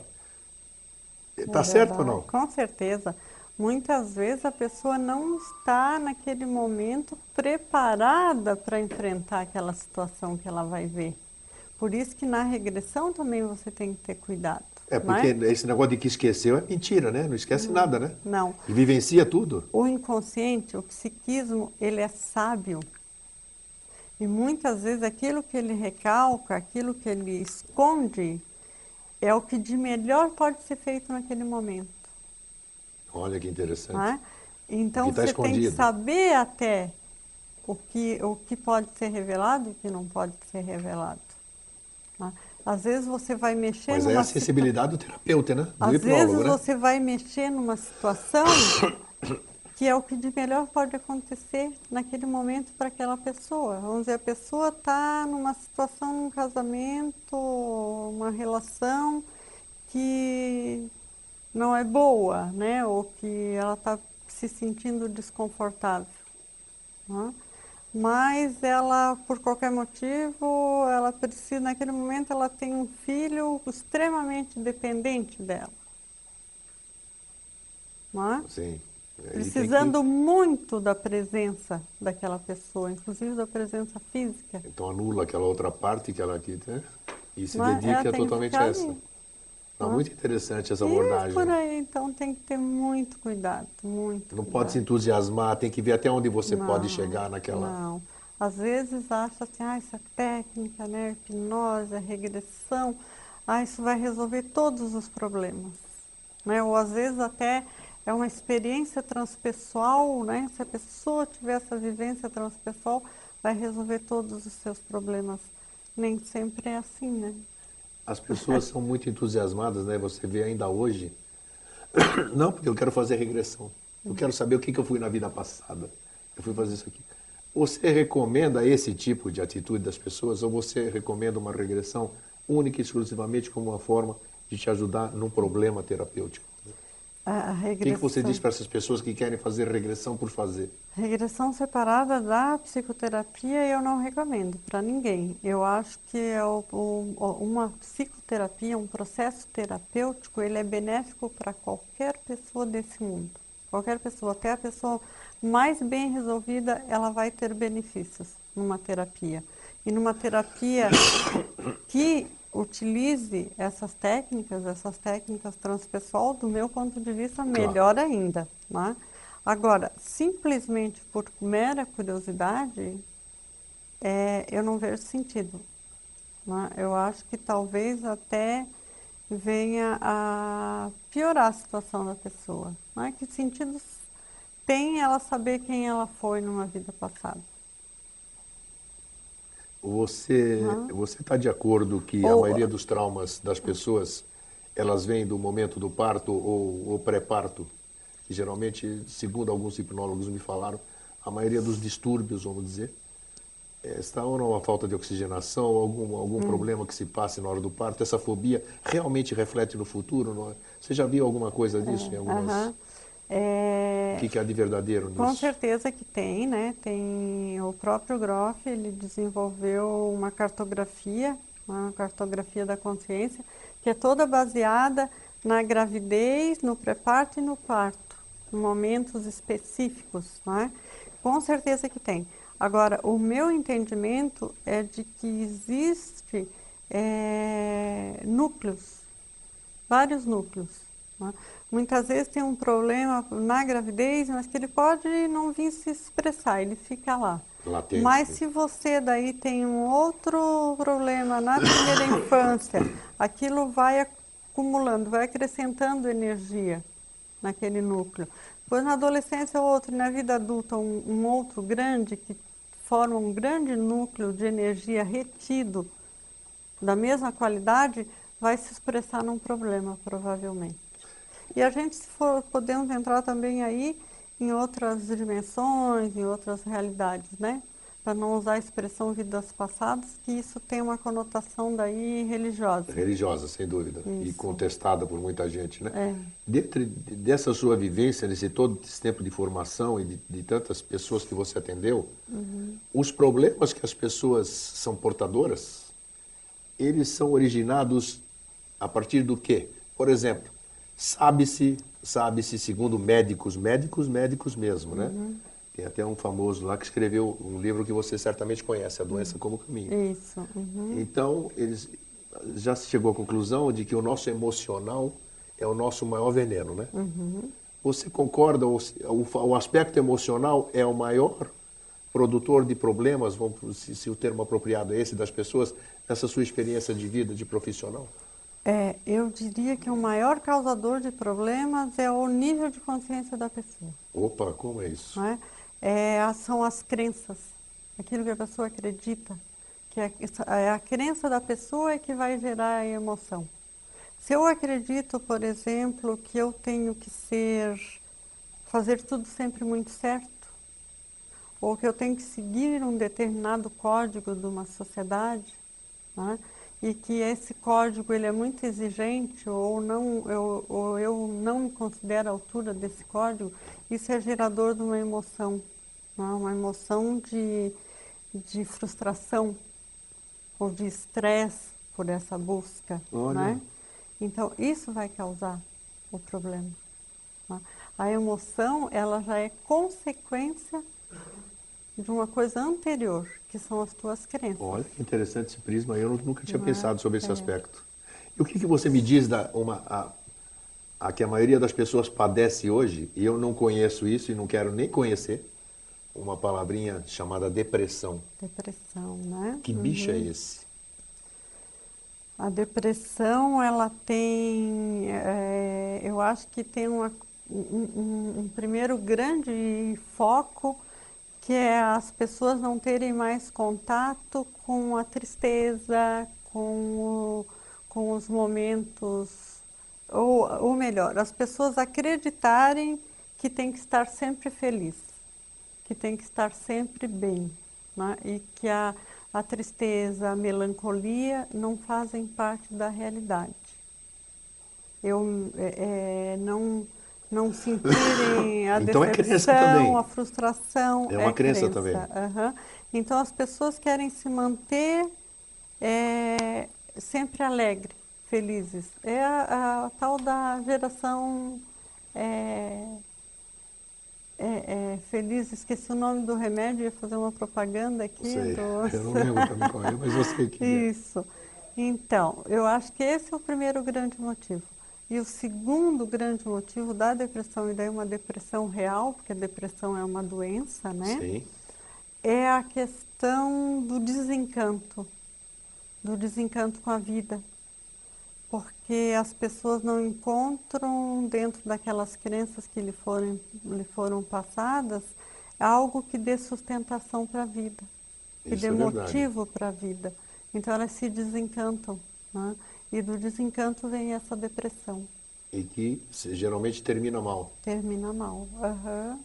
S1: Está é certo ou não?
S2: Com certeza. Muitas vezes a pessoa não está naquele momento preparada para enfrentar aquela situação que ela vai ver. Por isso que na regressão também você tem que ter cuidado.
S1: É, porque
S2: é?
S1: esse negócio de que esqueceu é mentira, né? Não esquece
S2: não,
S1: nada, né?
S2: Não.
S1: E vivencia tudo.
S2: O inconsciente, o psiquismo, ele é sábio. E muitas vezes aquilo que ele recalca, aquilo que ele esconde, é o que de melhor pode ser feito naquele momento.
S1: Olha que interessante. É?
S2: Então que tá você escondido. tem que saber até o que, o que pode ser revelado e o que não pode ser revelado. Às vezes você vai mexer
S1: Mas
S2: numa é
S1: a do terapeuta, né? Do
S2: Às vezes né? você vai mexer numa situação que é o que de melhor pode acontecer naquele momento para aquela pessoa. Vamos dizer, a pessoa está numa situação, num casamento, uma relação que não é boa, né? Ou que ela está se sentindo desconfortável. Né? Mas ela, por qualquer motivo, ela precisa, naquele momento, ela tem um filho extremamente dependente dela. Né?
S1: Sim.
S2: Precisando que... muito da presença daquela pessoa, inclusive da presença física.
S1: Então anula aquela outra parte que ela quer né? e se Mas dedica totalmente a essa. Tá muito interessante essa abordagem. E
S2: por aí, então tem que ter muito cuidado, muito.
S1: Não
S2: cuidado.
S1: pode se entusiasmar, tem que ver até onde você
S2: não,
S1: pode chegar naquela.
S2: Não. Às vezes acha assim, ah, essa técnica, né, hipnose, regressão, ah, isso vai resolver todos os problemas. Né? Ou às vezes até é uma experiência transpessoal, né? Se a pessoa tiver essa vivência transpessoal, vai resolver todos os seus problemas. Nem sempre é assim, né?
S1: As pessoas são muito entusiasmadas, né? Você vê ainda hoje. Não, porque eu quero fazer regressão. Eu quero saber o que, que eu fui na vida passada. Eu fui fazer isso aqui. Você recomenda esse tipo de atitude das pessoas ou você recomenda uma regressão única e exclusivamente como uma forma de te ajudar num problema terapêutico?
S2: A, regressão...
S1: O que, você diz para essas pessoas que querem fazer regressão por fazer?
S2: Regressão separada da psicoterapia eu não recomendo para ninguém. Eu acho que é o, o, uma psicoterapia, um processo terapêutico, ele é benéfico para qualquer pessoa desse mundo. Qualquer pessoa, até a pessoa mais bem resolvida, ela vai ter benefícios numa terapia. E numa terapia que utilize essas técnicas, essas técnicas transpessoal, do meu ponto de vista, melhor claro. ainda. Né? Agora, simplesmente por mera curiosidade, é, eu não vejo sentido. Né? Eu acho que talvez até venha a piorar a situação da pessoa. Né? Que sentido tem ela saber quem ela foi numa vida passada?
S1: Você uhum. você está de acordo que ou, a maioria dos traumas das pessoas elas vêm do momento do parto ou, ou pré-parto? Que geralmente, segundo alguns hipnólogos me falaram, a maioria dos distúrbios, vamos dizer, é, está ou não uma falta de oxigenação, algum, algum hum. problema que se passe na hora do parto, essa fobia realmente reflete no futuro? Não é? Você já viu alguma coisa disso é, em algumas... Uhum. É... O que, que há de verdadeiro nisso?
S2: Com certeza que tem, né? Tem o próprio Groff, ele desenvolveu uma cartografia, uma cartografia da consciência, que é toda baseada na gravidez, no pré-parto e no parto, em momentos específicos, né? Com certeza que tem. Agora, o meu entendimento é de que existe é, núcleos, vários núcleos. Né? Muitas vezes tem um problema na gravidez, mas que ele pode não vir se expressar, ele fica lá.
S1: Latente.
S2: Mas se você daí tem um outro problema na primeira infância, aquilo vai acumulando, vai acrescentando energia naquele núcleo. Depois na adolescência outro, na vida adulta um, um outro grande que forma um grande núcleo de energia retido da mesma qualidade, vai se expressar num problema, provavelmente. E a gente, se for, podemos entrar também aí em outras dimensões, em outras realidades, né? Para não usar a expressão vidas passadas, que isso tem uma conotação daí religiosa.
S1: Religiosa, sem dúvida.
S2: Isso.
S1: E contestada por muita gente, né?
S2: É.
S1: Dentro dessa sua vivência, nesse todo esse tempo de formação e de, de tantas pessoas que você atendeu,
S2: Uhum.
S1: os problemas que as pessoas são portadoras, eles são originados a partir do quê? Por exemplo, sabe-se, sabe-se, segundo médicos, médicos, médicos mesmo, né?
S2: Uhum.
S1: Tem até um famoso lá que escreveu um livro que você certamente conhece, A Doença como Caminho.
S2: Isso. uhum.
S1: Então, eles já se chegou à conclusão de que o nosso emocional é o nosso maior veneno, né? Você concorda, o, o, o aspecto emocional é o maior produtor de problemas, vamos, se, se o termo apropriado é esse, das pessoas, nessa sua experiência de vida, de profissional?
S2: É, eu diria que o maior causador de problemas é o nível de consciência da pessoa.
S1: Opa, como é isso?
S2: É? É, são as crenças, aquilo que a pessoa acredita, que é, é a crença da pessoa é que vai gerar a emoção. Se eu acredito, por exemplo, que eu tenho que ser, fazer tudo sempre muito certo, ou que eu tenho que seguir um determinado código de uma sociedade, né? E que esse código ele é muito exigente ou não eu, ou eu não me considero a altura desse código, isso é gerador de uma emoção, né? uma emoção de, de frustração ou de estresse por essa busca. Né? Então, isso vai causar o problema. né? A emoção, ela já é consequência de uma coisa anterior, que são as tuas crenças.
S1: Olha que interessante esse prisma, eu nunca tinha
S2: Não é?
S1: pensado sobre esse
S2: É.
S1: aspecto. E o que, que você me diz da uma, a, a que a maioria das pessoas padece hoje, e eu não conheço isso e não quero nem conhecer, uma palavrinha chamada depressão.
S2: Depressão, né?
S1: Que bicho é esse?
S2: A depressão, ela tem, eh, eu acho que tem uma- um, um- um primeiro grande foco, que é as pessoas não terem mais contato com a tristeza, com, o- com os momentos, ou, ou melhor, as pessoas acreditarem que tem que estar sempre feliz, que tem que estar sempre bem, né? e que a, a tristeza, a melancolia não fazem parte da realidade. Eu é, é, não não sentirem a
S1: Então é crença
S2: decepção,
S1: também.
S2: a frustração.
S1: É uma crença também.
S2: aham. Então as pessoas querem se manter é, sempre alegre, felizes. É a, a tal da geração é, é, é, feliz, esqueci o nome do remédio, ia fazer uma propaganda aqui.
S1: Sei,
S2: do-
S1: eu não lembro também qual é, mas eu sei que é.
S2: Isso. Então, eu acho que esse é o primeiro grande motivo. E o segundo grande motivo da depressão, e daí uma depressão real, porque a depressão é uma doença, né?
S1: Sim.
S2: É a questão do desencanto, do desencanto com a vida. Porque as pessoas não encontram dentro daquelas crenças que lhe foram, lhe foram passadas algo que dê sustentação para a vida, que
S1: Isso
S2: dê
S1: é
S2: motivo para a vida. Então elas se desencantam. Né? E do desencanto vem essa depressão.
S1: E que geralmente termina mal.
S2: Termina mal. Aham.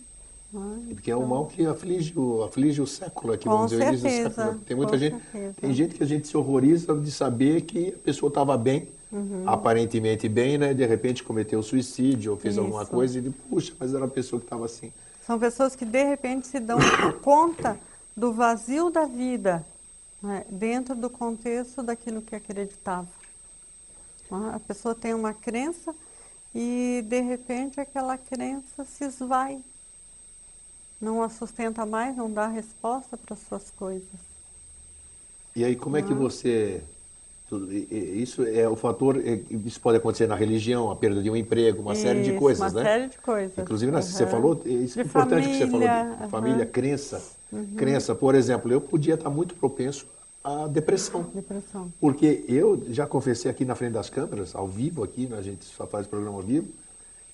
S2: Né?
S1: Porque é um mal que aflige o, aflige o século aqui, vamos dizer,
S2: certeza,
S1: século. Tem muita gente,
S2: certeza.
S1: tem gente que a gente se horroriza de saber que a pessoa estava bem,
S2: Uhum.
S1: aparentemente bem, né? De repente cometeu suicídio ou fez alguma
S2: Isso.
S1: coisa e ele, puxa, mas era uma pessoa que estava assim.
S2: São pessoas que de repente se dão conta do vazio da vida né, dentro do contexto daquilo que acreditava. A pessoa tem uma crença e de repente aquela crença se esvai. Não a sustenta mais, não dá resposta para as suas coisas.
S1: E aí como é que
S2: Uhum.
S1: você isso é o fator é, isso pode acontecer na religião, a perda de um emprego, uma série de
S2: Isso,
S1: coisas,
S2: uma
S1: né?
S2: série de coisas.
S1: Inclusive, né, você falou, isso é
S2: De
S1: importante que você falou, de
S2: família. Uhum.
S1: família, crença. Crença, por exemplo, eu podia estar muito propenso à depressão.
S2: Depressão.
S1: Porque eu já confessei aqui na frente das câmeras, ao vivo aqui, né, a gente só faz programa ao vivo,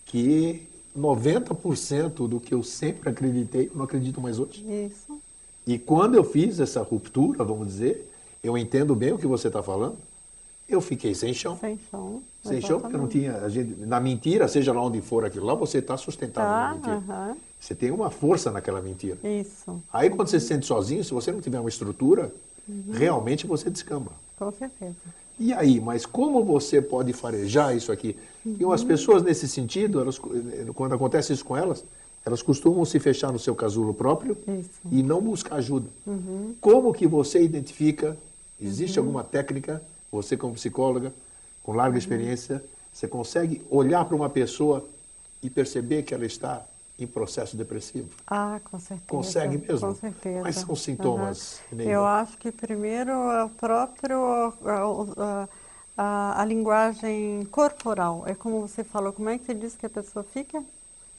S1: que 90% do que eu sempre acreditei, eu não acredito mais hoje.
S2: Isso.
S1: E quando eu fiz essa ruptura, vamos dizer, eu entendo bem o que você está falando, eu fiquei sem chão.
S2: Sem chão.
S1: Sem chão, porque não tinha. A gente, na mentira, seja lá onde for aquilo lá, você está sustentado
S2: Tá,
S1: na mentira.
S2: aham.
S1: Você tem uma força naquela mentira.
S2: Isso,
S1: Aí quando você se sente sozinho, se você não tiver uma estrutura,
S2: Uhum.
S1: realmente você descamba.
S2: com certeza.
S1: E aí, mas como você pode farejar isso aqui? E
S2: Uhum.
S1: as pessoas nesse sentido, elas, quando acontece isso com elas, elas costumam se fechar no seu casulo próprio
S2: Isso.
S1: e não buscar ajuda.
S2: Uhum.
S1: Como que você identifica? Existe alguma técnica? Você como psicóloga, com
S2: Uhum.
S1: larga experiência, você consegue olhar para uma pessoa e perceber que ela está em processo depressivo?
S2: Ah, com certeza.
S1: Consegue mesmo?
S2: Com certeza.
S1: Quais são os sintomas. Neiva?
S2: Eu acho que primeiro é o próprio a, a- a- a linguagem corporal. É como você falou, como é que você diz que a pessoa fica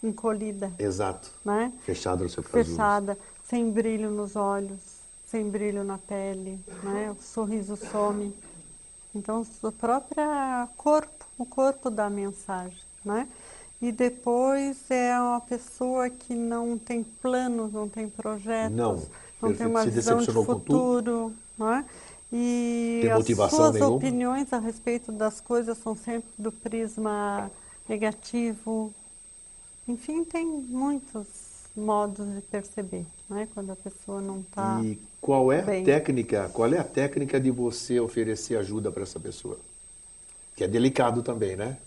S2: encolhida,
S1: Exato.
S2: né?
S1: Fechado no seu casulo.
S2: Fechada, sem brilho nos olhos, sem brilho na pele, né? O sorriso some. Então, o próprio corpo, o corpo dá a mensagem, né? E depois é uma pessoa que não tem planos, não tem projetos,
S1: Não,
S2: não tem uma visão de futuro, né? E
S1: Tem
S2: as suas
S1: nenhuma.
S2: opiniões a respeito das coisas são sempre do prisma negativo. Enfim, tem muitos modos de perceber, né? Quando a pessoa não está
S1: E qual é a
S2: bem.
S1: técnica? Qual é a técnica de você oferecer ajuda para essa pessoa? Que é delicado também, né?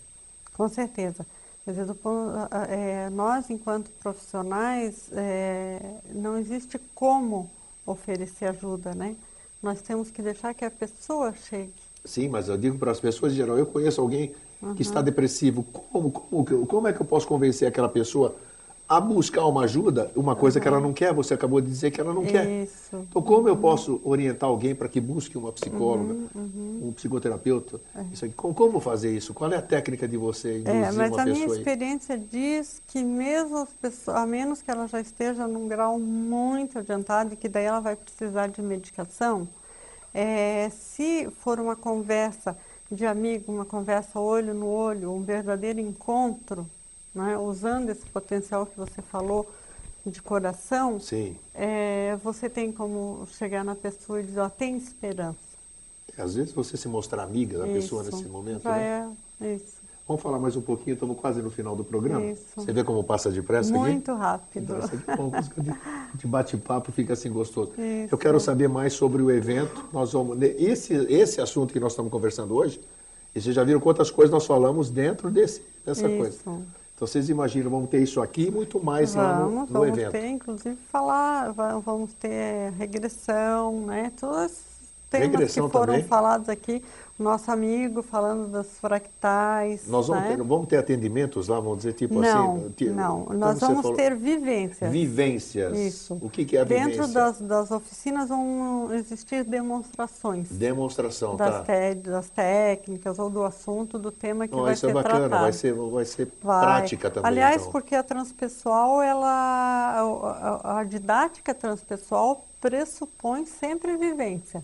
S2: Com certeza. Quer dizer, do pon- a- a- é, nós, enquanto profissionais, é, não existe como oferecer ajuda, né? Nós temos que deixar que a pessoa chegue.
S1: Sim, mas eu digo para as pessoas em geral, eu conheço alguém que está depressivo. Como, como, como é que eu posso convencer aquela pessoa a buscar uma ajuda? Uma coisa que ela não quer, você acabou de dizer que ela não quer.
S2: Isso.
S1: Então, como eu posso orientar alguém para que busque uma psicóloga,
S2: Uhum,
S1: um psicoterapeuta? Isso aqui, como, como fazer isso? Qual é a técnica de você induzir
S2: É, mas
S1: uma
S2: a minha
S1: pessoa aí?
S2: experiência diz que mesmo as pessoas, a menos que ela já esteja num grau muito adiantado e que daí ela vai precisar de medicação, é, se for uma conversa de amigo, uma conversa olho no olho, um verdadeiro encontro, né, usando esse potencial que você falou de coração, é, você tem como chegar na pessoa e dizer, ó, tem esperança.
S1: Às vezes você se mostrar amiga da pessoa
S2: Isso.
S1: nesse momento,
S2: Já
S1: né?
S2: é isso.
S1: Vamos falar mais um pouquinho, estamos quase no final do programa.
S2: Isso.
S1: Você vê como passa depressa aqui?
S2: Muito rápido.
S1: Nossa, que bom, de, de bate-papo fica assim gostoso.
S2: Isso.
S1: Eu quero saber mais sobre o evento. Nós vamos esse esse assunto que nós estamos conversando hoje. E vocês já viram quantas coisas nós falamos dentro desse dessa
S2: Isso.
S1: coisa. Então vocês imaginam, vamos ter isso aqui e muito mais lá no,
S2: Vamos,
S1: no
S2: vamos
S1: evento.
S2: ter, inclusive, falar, va- vamos ter regressão, né? Todos os temas que foram
S1: também?
S2: falados aqui. O nosso amigo falando das fractais.
S1: Nós vamos,
S2: né?
S1: ter, vamos ter atendimentos lá, vamos dizer tipo
S2: não,
S1: assim.
S2: não. Nós vamos
S1: falou,
S2: ter vivências.
S1: vivências.
S2: Isso.
S1: O que, que é a vivência?
S2: Dentro das, das oficinas vão existir demonstrações
S1: Demonstração,
S2: das,
S1: tá?
S2: te- das técnicas ou do assunto, do tema que
S1: Não,
S2: vai
S1: é
S2: ser
S1: bacana,
S2: tratado.
S1: vai ser, vai ser
S2: Vai.
S1: prática também.
S2: Aliás,
S1: então.
S2: porque a transpessoal, ela, a, a- a didática transpessoal pressupõe sempre vivência.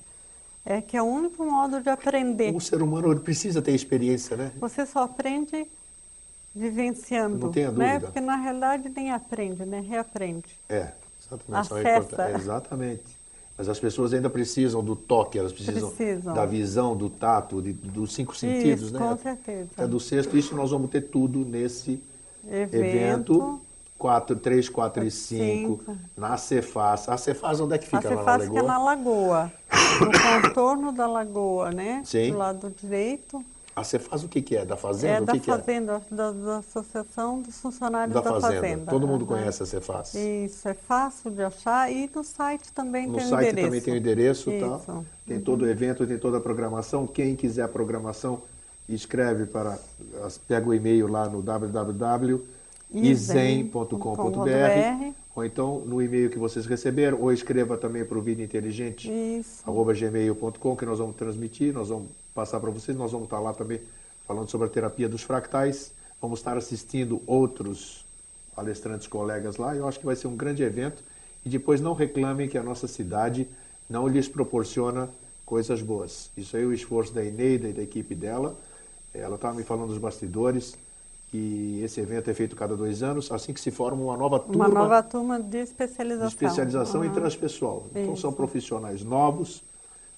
S2: É que é o único modo de aprender.
S1: O ser humano precisa ter experiência, né?
S2: Você só aprende vivenciando.
S1: Não tenha
S2: Né?
S1: dúvida.
S2: Porque na realidade nem aprende, né? Reaprende.
S1: É, exatamente. são
S2: Acessa.
S1: importantes. Exatamente. Mas as pessoas ainda precisam do toque, elas precisam,
S2: Precisam.
S1: da visão, do tato, de- dos cinco sentidos,
S2: Isso,
S1: né?
S2: com certeza.
S1: Até do sexto, isso nós vamos ter tudo nesse
S2: Evento.
S1: evento. 4, 3, 4 e 5,
S2: Cinco.
S1: na Cefaz. A Cefaz onde é que
S2: A
S1: fica na
S2: Cefaz fica na lagoa, no contorno da lagoa, né?
S1: Sim.
S2: Do lado direito.
S1: A Cefaz o que, que é? Da Fazenda?
S2: É
S1: o
S2: da
S1: que, que
S2: fazenda, da, da Associação dos Funcionários
S1: é?
S2: da,
S1: Da Fazenda. Todo mundo conhece a Cefaz.
S2: Isso, é fácil de achar e no site também
S1: No
S2: tem o
S1: site
S2: endereço.
S1: também tem o endereço
S2: Isso.
S1: tal. Tem todo o evento, tem toda a programação. Quem quiser a programação, escreve para. Pega o e-mail lá no www.isen.com.br ou então no e-mail que vocês receberam, ou escreva também para o Vida Inteligente, gmail.com, que nós vamos transmitir, nós vamos passar para vocês, nós vamos estar lá também falando sobre a terapia dos fractais, vamos estar assistindo outros palestrantes colegas lá, eu acho que vai ser um grande evento, e depois não reclamem que a nossa cidade não lhes proporciona coisas boas. Isso aí é o esforço da Eneida e da equipe dela, ela estava me falando dos bastidores, E esse evento é feito cada dois anos, assim que se forma uma nova turma.
S2: Uma nova turma de especialização.
S1: De especialização
S2: uhum.
S1: em transpessoal. Então
S2: Isso.
S1: são profissionais novos,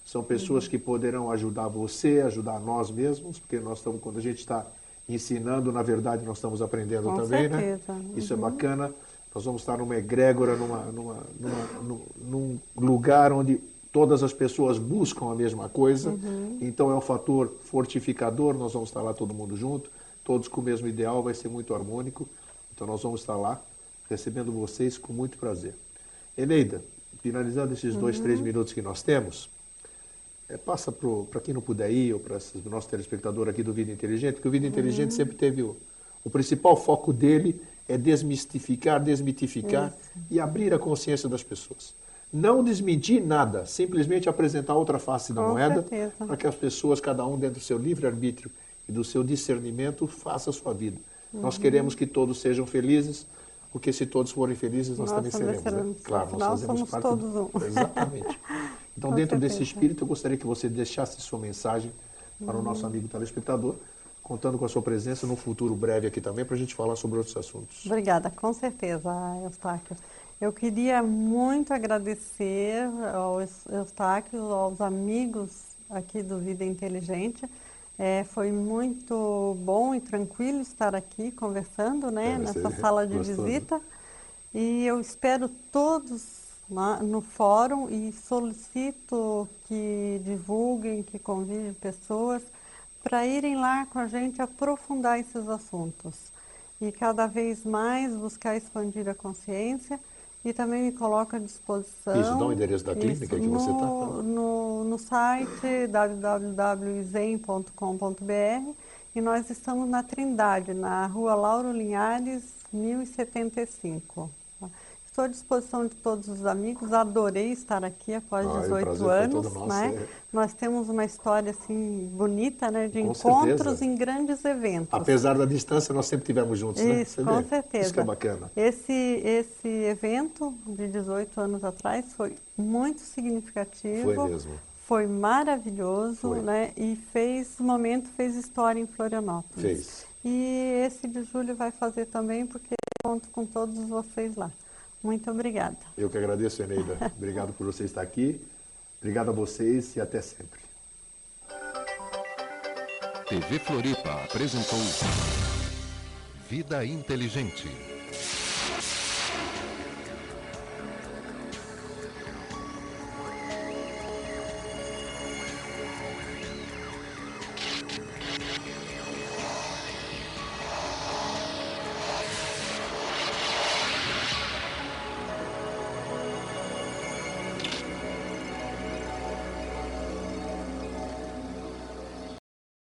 S1: são pessoas que poderão ajudar você, ajudar nós mesmos, porque nós estamos, quando a gente está ensinando, na verdade nós estamos aprendendo
S2: Com
S1: também,
S2: certeza.
S1: né? Isso é
S2: Uhum.
S1: bacana. Nós vamos estar numa egrégora, numa, numa, numa, num, num lugar onde todas as pessoas buscam a mesma coisa.
S2: Uhum.
S1: Então é um fator fortificador, nós vamos estar lá todo mundo junto, todos com o mesmo ideal, vai ser muito harmônico. Então nós vamos estar lá recebendo vocês com muito prazer. Eneida, finalizando esses dois, três minutos que nós temos, é, passa para quem não puder ir, ou para o nosso telespectador aqui do Vida Inteligente, porque o Vida Inteligente sempre teve o, o principal foco dele é desmistificar, desmitificar e abrir a consciência das pessoas. Não desmentir nada, simplesmente apresentar outra face da
S2: Com
S1: moeda para que as pessoas, cada um dentro do seu livre-arbítrio e do seu discernimento, faça a sua vida.
S2: Uhum.
S1: Nós queremos que todos sejam felizes, porque se todos forem felizes, nós,
S2: Nós
S1: também seremos. né?
S2: seremos.
S1: Claro,
S2: Afinal,
S1: nós fazemos
S2: somos
S1: parte
S2: todos
S1: do...
S2: um.
S1: Exatamente. Então,
S2: Com
S1: dentro desse
S2: certeza.
S1: espírito, eu gostaria que você deixasse sua mensagem para o
S2: Uhum.
S1: nosso amigo telespectador, contando com a sua presença no futuro breve aqui também, para a gente falar sobre outros assuntos.
S2: Obrigada, com certeza, Eustáquio. Eu queria muito agradecer ao Eus- Eustáquio, aos amigos aqui do Vida Inteligente. É, foi muito bom e tranquilo estar aqui conversando, né, nessa sala de
S1: gostou, né?
S2: visita. E eu espero todos lá no fórum e solicito que divulguem, que convidem pessoas para irem lá com a gente aprofundar esses assuntos e cada vez mais buscar expandir a consciência e também me coloco à disposição.
S1: Isso, dá o endereço da clínica que você tá.
S2: no, no, no site www.zen.com.br e nós estamos na Trindade, na rua Lauro Linhares, 1075. Estou à disposição de todos os amigos, adorei estar aqui após
S1: Ah, e o
S2: 18
S1: prazer foi todo
S2: anos. né?
S1: é.
S2: Nós temos uma história assim bonita, né, de
S1: Com
S2: encontros
S1: certeza.
S2: em grandes eventos.
S1: Apesar da distância, nós sempre tivemos juntos, né?
S2: Isso,
S1: Você
S2: com
S1: vê?
S2: certeza.
S1: Isso que é bacana.
S2: Esse, esse evento de 18 anos atrás foi muito significativo.
S1: Foi mesmo.
S2: Foi maravilhoso,
S1: Foi.
S2: né? E fez, momento, fez história em Florianópolis.
S1: Fez.
S2: E esse de julho vai fazer também, porque conto com todos vocês lá. Muito obrigada.
S1: Eu que agradeço, Eneida. Obrigado por você estar aqui. Obrigado a vocês e até sempre.
S3: TV Floripa apresentou Vida Inteligente.